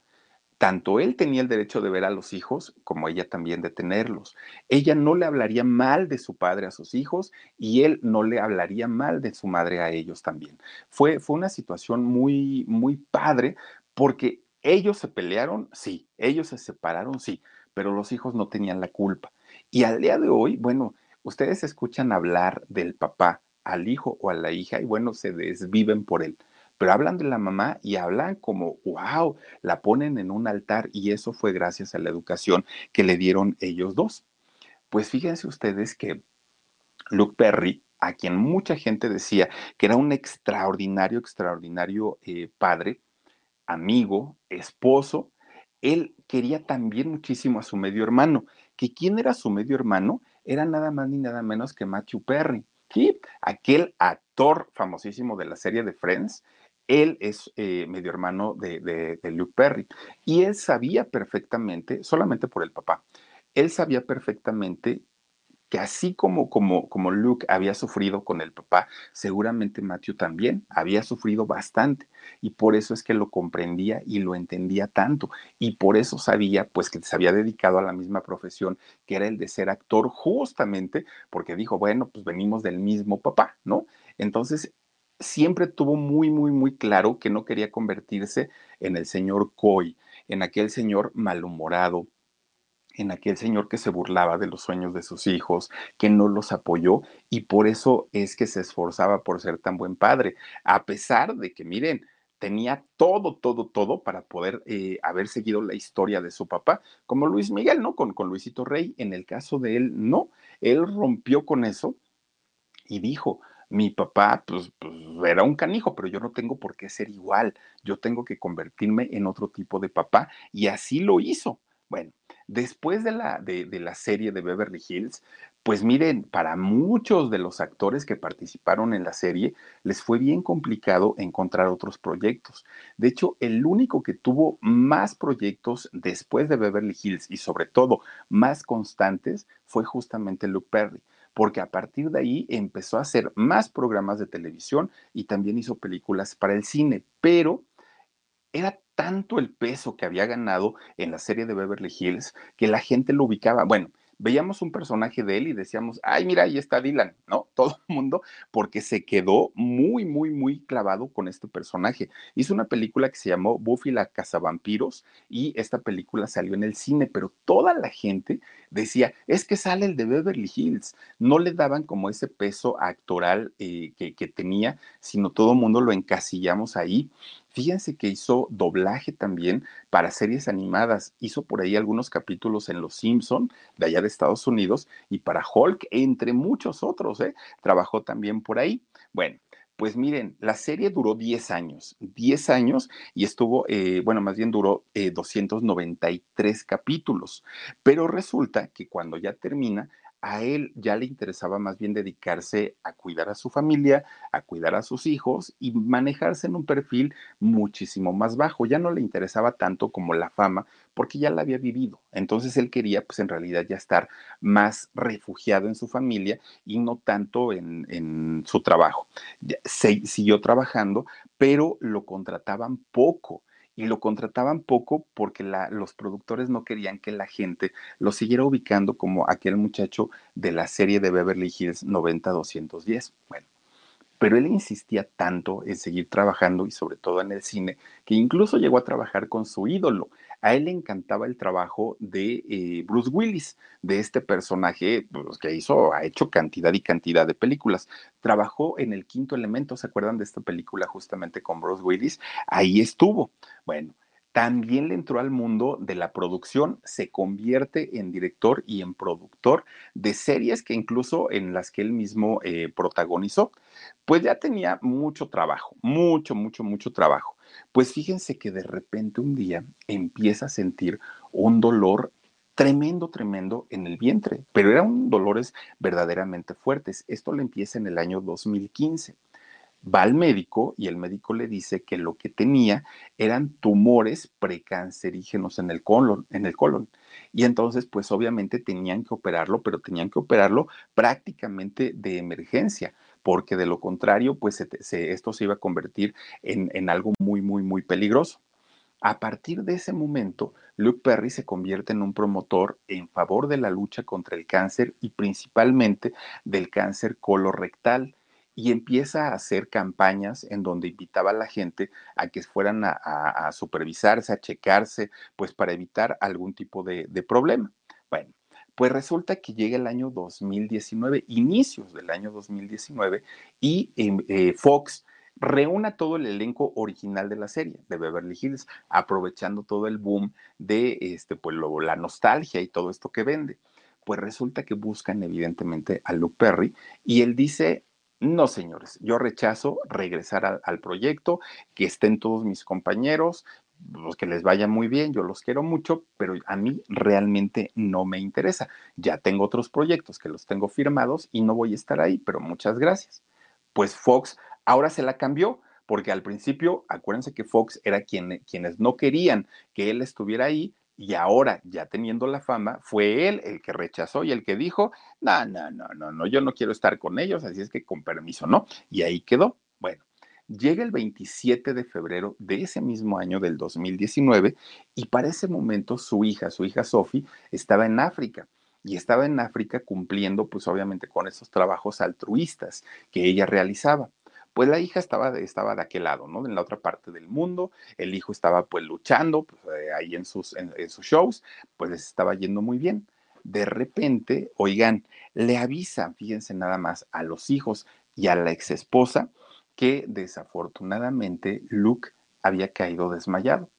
tanto él tenía el derecho de ver a los hijos como ella también de tenerlos. Ella no le hablaría mal de su padre a sus hijos y él no le hablaría mal de su madre a ellos también. Fue, fue una situación muy, muy padre porque ellos se pelearon, sí, ellos se separaron, sí, pero los hijos no tenían la culpa. Y al día de hoy, bueno, ustedes escuchan hablar del papá al hijo o a la hija y bueno, se desviven por él pero hablan de la mamá y hablan como, wow, la ponen en un altar y eso fue gracias a la educación que le dieron ellos dos. Pues fíjense ustedes que Luke Perry, a quien mucha gente decía que era un extraordinario, extraordinario eh, padre, amigo, esposo, él quería también muchísimo a su medio hermano, que quién era su medio hermano era nada más ni nada menos que Matthew Perry, ¿sí? aquel actor famosísimo de la serie de Friends, él es eh, medio hermano de, Luke Perry y él sabía perfectamente, solamente por el papá, él sabía perfectamente que así como, como, como Luke había sufrido con el papá, seguramente Matthew también había sufrido bastante y por eso es que lo comprendía y lo entendía tanto y por eso sabía pues que se había dedicado a la misma profesión que era el de ser actor justamente porque dijo, bueno, pues venimos del mismo papá, ¿no? Entonces siempre tuvo muy, muy, muy claro que no quería convertirse en el señor Coy, en aquel señor malhumorado, en aquel señor que se burlaba de los sueños de sus hijos, que no los apoyó y por eso es que se esforzaba por ser tan buen padre, a pesar de que, miren, tenía todo, todo, todo para poder eh, haber seguido la historia de su papá, como Luis Miguel, ¿no? Con, con Luisito Rey, en el caso de él, no, él rompió con eso y dijo, mi papá pues, pues, era un canijo, pero yo no tengo por qué ser igual, yo tengo que convertirme en otro tipo de papá y así lo hizo. Bueno, después de la, de, de la serie de Beverly Hills, pues miren, para muchos de los actores que participaron en la serie, les fue bien complicado encontrar otros proyectos. De hecho, el único que tuvo más proyectos después de Beverly Hills y sobre todo más constantes fue justamente Luke Perry porque a partir de ahí empezó a hacer más programas de televisión y también hizo películas para el cine, pero era tanto el peso que había ganado en la serie de Beverly Hills que la gente lo ubicaba. Bueno, veíamos un personaje de él y decíamos, ay, mira, ahí está Dylan, ¿no? [LAUGHS] Todo el mundo, porque se quedó muy, muy, muy clavado con este personaje. Hizo una película que se llamó Buffy la Cazavampiros y esta película salió en el cine, pero toda la gente decía, es que sale el de Beverly Hills. No le daban como ese peso actoral eh, que, que tenía, sino todo el mundo lo encasillamos ahí. Fíjense que hizo doblaje también para series animadas. Hizo por ahí algunos capítulos en Los Simpson de allá de Estados Unidos y para Hulk, entre muchos otros. ¿eh? Trabajó también por ahí. Bueno, pues miren, la serie duró 10 años, 10 años y estuvo, eh, bueno, más bien duró eh, 293 capítulos, pero resulta que cuando ya termina, a él ya le interesaba más bien dedicarse a cuidar a su familia, a cuidar a sus hijos y manejarse en un perfil muchísimo más bajo. Ya no le interesaba tanto como la fama porque ya la había vivido. Entonces él quería pues en realidad ya estar más refugiado en su familia y no tanto en, en su trabajo. Se, siguió trabajando, pero lo contrataban poco y lo contrataban poco porque los productores no querían que la gente lo siguiera ubicando como aquel muchacho de la serie de Beverly Hills 90-210. Bueno, pero él insistía tanto en seguir trabajando y sobre todo en el cine que incluso llegó a trabajar con su ídolo. A él le encantaba el trabajo de eh, Bruce Willis, de este personaje pues, que hizo, ha hecho cantidad y cantidad de películas. Trabajó en El Quinto Elemento, ¿se acuerdan de esta película justamente con Bruce Willis? Ahí estuvo. Bueno, también le entró al mundo de la producción, se convierte en director y en productor de series que incluso en las que él mismo eh, protagonizó. Pues ya tenía mucho trabajo, mucho, mucho, mucho trabajo. Pues fíjense que de repente un día empieza a sentir un dolor tremendo, tremendo en el vientre, pero eran dolores verdaderamente fuertes. Esto le empieza en el año 2015. Va al médico y el médico le dice que lo que tenía eran tumores precancerígenos en el colon, en el colon. Y entonces, pues obviamente tenían que operarlo, pero tenían que operarlo prácticamente de emergencia porque de lo contrario, pues se, se, esto se iba a convertir en, algo muy, muy, muy peligroso. A partir de ese momento, Luke Perry se convierte en un promotor en favor de la lucha contra el cáncer y principalmente del cáncer colorectal y empieza a hacer campañas en donde invitaba a la gente a que fueran a, supervisarse, a checarse, pues para evitar algún tipo de problema. Pues resulta que llega el año 2019, inicios del año 2019, y eh, Fox reúna todo el elenco original de la serie de Beverly Hills, aprovechando todo el boom de este, pues, la nostalgia y todo esto que vende. Pues resulta que buscan evidentemente a Luke Perry y él dice, no, señores, yo rechazo regresar al proyecto, que estén todos mis compañeros, pues que les vaya muy bien, yo los quiero mucho, pero a mí realmente no me interesa. Ya tengo otros proyectos que los tengo firmados y no voy a estar ahí, pero muchas gracias. Pues Fox ahora se la cambió, porque al principio, acuérdense que Fox era quien, quienes no querían que él estuviera ahí, y ahora, ya teniendo la fama, fue él el que rechazó y el que dijo, no, no, no, no, no, yo no quiero estar con ellos, así es que con permiso, ¿no? Y ahí quedó. Bueno, Llega el 27 de febrero de ese mismo año del 2019 y para ese momento su hija, su hija Sophie, estaba en África y estaba en África cumpliendo pues obviamente con esos trabajos altruistas que ella realizaba. pues la hija estaba de, estaba de aquel lado, ¿no? En la otra parte del mundo, el hijo estaba pues luchando pues, eh, ahí en sus, en, sus shows, pues les estaba yendo muy bien. De repente, oigan, le avisan, fíjense nada más, a los hijos y a la ex esposa que desafortunadamente Luke había caído desmayado.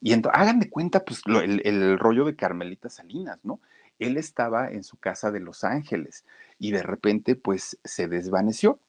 Y entonces, hagan de cuenta, pues, el, el, rollo de Carmelita Salinas, ¿no? Él estaba en su casa de Los Ángeles y de repente, pues, se desvaneció.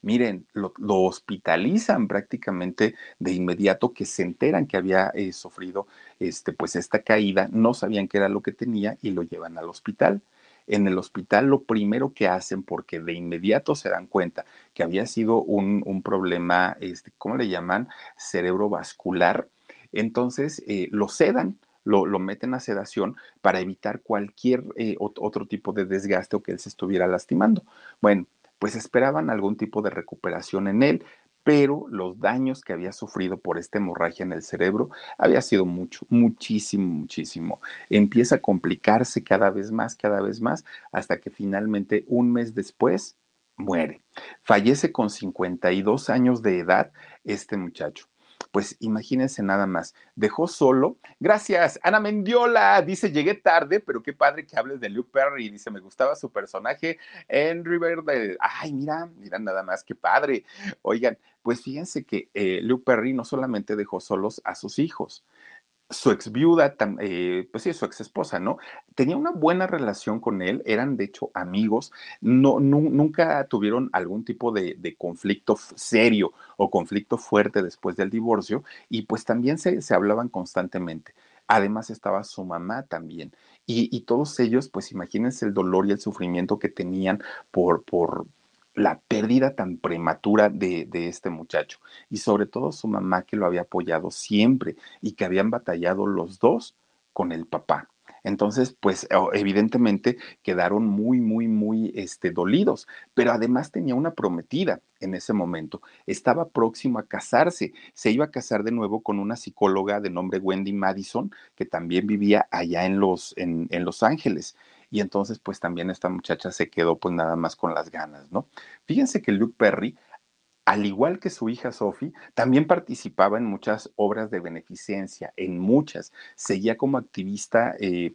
Miren, lo, hospitalizan prácticamente de inmediato que se enteran que había eh, sufrido este, pues esta caída, no sabían qué era lo que tenía y lo llevan al hospital. En el hospital lo primero que hacen, porque de inmediato se dan cuenta que había sido un, un problema, este, ¿cómo le llaman? Cerebrovascular, entonces eh, lo sedan. Lo, lo, meten a sedación para evitar cualquier eh, otro tipo de desgaste o que él se estuviera lastimando. Bueno, pues esperaban algún tipo de recuperación en él, pero los daños que había sufrido por esta hemorragia en el cerebro había sido mucho, muchísimo, muchísimo. Empieza a complicarse cada vez más, cada vez más, hasta que finalmente un mes después muere. Fallece con 52 años de edad este muchacho. Pues imagínense nada más, dejó solo. Gracias, Ana Mendiola, dice, llegué tarde, pero qué padre que hables de Luke Perry. Dice, me gustaba su personaje en Riverdale. Ay, mira, mira nada más, qué padre. Oigan, pues fíjense que eh, Luke Perry no solamente dejó solos a sus hijos, su ex viuda, eh, pues sí, su ex esposa, ¿no? Tenía una buena relación con él, eran de hecho amigos, no, nunca tuvieron algún tipo de, conflicto serio o conflicto fuerte después del divorcio y pues también se, se hablaban constantemente. Además estaba su mamá también. Y, y, todos ellos, pues imagínense el dolor y el sufrimiento que tenían por, por, la pérdida tan prematura de, este muchacho y sobre todo su mamá que lo había apoyado siempre y que habían batallado los dos con el papá. Entonces, pues evidentemente quedaron muy, muy, muy este, dolidos, pero además tenía una prometida en ese momento. Estaba próximo a casarse. Se iba a casar de nuevo con una psicóloga de nombre Wendy Madison, que también vivía allá en Los, en, en Los Ángeles y entonces pues también esta muchacha se quedó pues nada más con las ganas, ¿no? Fíjense que Luke Perry, al igual que su hija Sophie, también participaba en muchas obras de beneficencia, en muchas. Seguía como activista eh,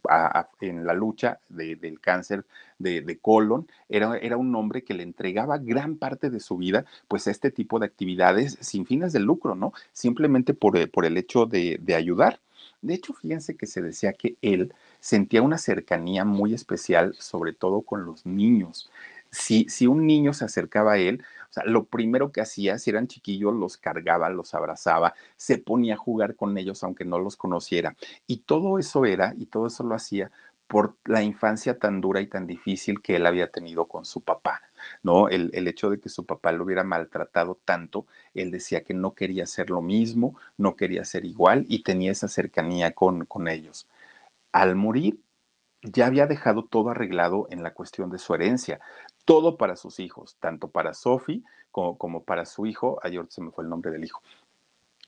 en la lucha del cáncer de, colon. Era, era, un hombre que le entregaba gran parte de su vida pues a este tipo de actividades sin fines de lucro, ¿no? Simplemente por, eh, por el hecho de, de ayudar. De hecho, fíjense que se decía que él sentía una cercanía muy especial, sobre todo con los niños. Si, si un niño se acercaba a él, o sea, lo primero que hacía, si eran chiquillos, los cargaba, los abrazaba, se ponía a jugar con ellos aunque no los conociera. Y todo eso era, y todo eso lo hacía por la infancia tan dura y tan difícil que él había tenido con su papá, ¿no? El, el, hecho de que su papá lo hubiera maltratado tanto, él decía que no quería ser lo mismo, no quería ser igual y tenía esa cercanía con, con ellos al morir ya había dejado todo arreglado en la cuestión de su herencia, todo para sus hijos, tanto para Sophie como, para su hijo, ayer se me fue el nombre del hijo,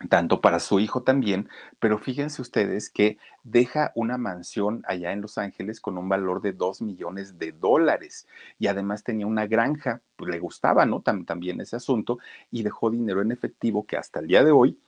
tanto para su hijo también, pero fíjense ustedes que deja una mansión allá en Los Ángeles con un valor de dos millones de dólares y además tenía una granja, pues le gustaba, ¿no? también ese asunto y dejó dinero en efectivo que hasta el día de hoy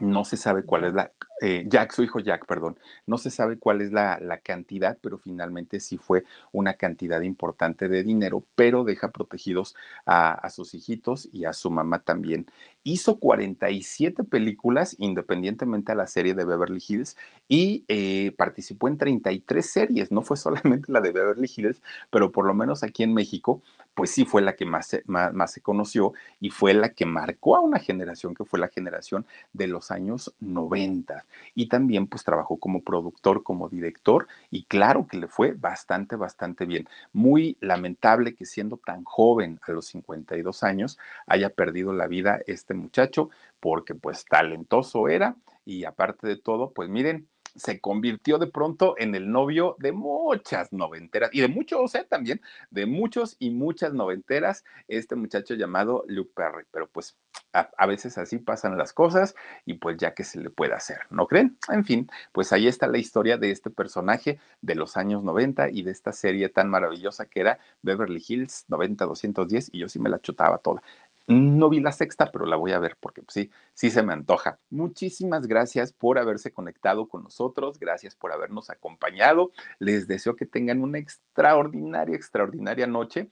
no se sabe cuál es la, eh, Jack, su hijo Jack, perdón, no se sabe cuál es la, la, cantidad, pero finalmente sí fue una cantidad importante de dinero, pero deja protegidos a, sus hijitos y a su mamá también. Hizo 47 películas independientemente a la serie de Beverly Hills y eh, participó en 33 series, no fue [LAUGHS] solamente la de Beverly Hills, pero por lo menos aquí en México pues sí fue la que más se, más, se conoció y fue la que marcó a una generación que fue la generación de los años 90. Y también pues trabajó como productor, como director y claro que le fue bastante, bastante bien. Muy lamentable que siendo tan joven a los 52 años haya perdido la vida este muchacho porque pues talentoso era y aparte de todo, pues miren, se convirtió de pronto en el novio de muchas noventeras y de muchos, ¿eh? También, de muchos y muchas noventeras, este muchacho llamado Luke Perry. Pero pues a, veces así pasan las cosas y pues ya que se le puede hacer, ¿no creen? En fin, pues ahí está la historia de este personaje de los años 90 y de esta serie tan maravillosa que era Beverly Hills 90-210 y yo sí me la chutaba toda. No vi la sexta, pero la voy a ver porque pues, sí, sí se me antoja. Muchísimas gracias por haberse conectado con nosotros, gracias por habernos acompañado. Les deseo que tengan una extraordinaria, extraordinaria noche.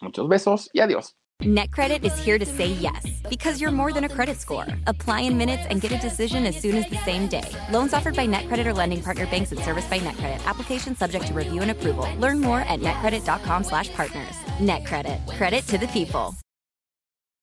Muchos besos y adiós. NetCredit is here to say yes because you're more than a credit score. Apply in minutes and get a decision as soon as the same day. Loans offered by NetCredit or lending partner banks and serviced by NetCredit. Application subject to review and approval. Learn more at netcredit.com/partners. NetCredit. Credit to the people.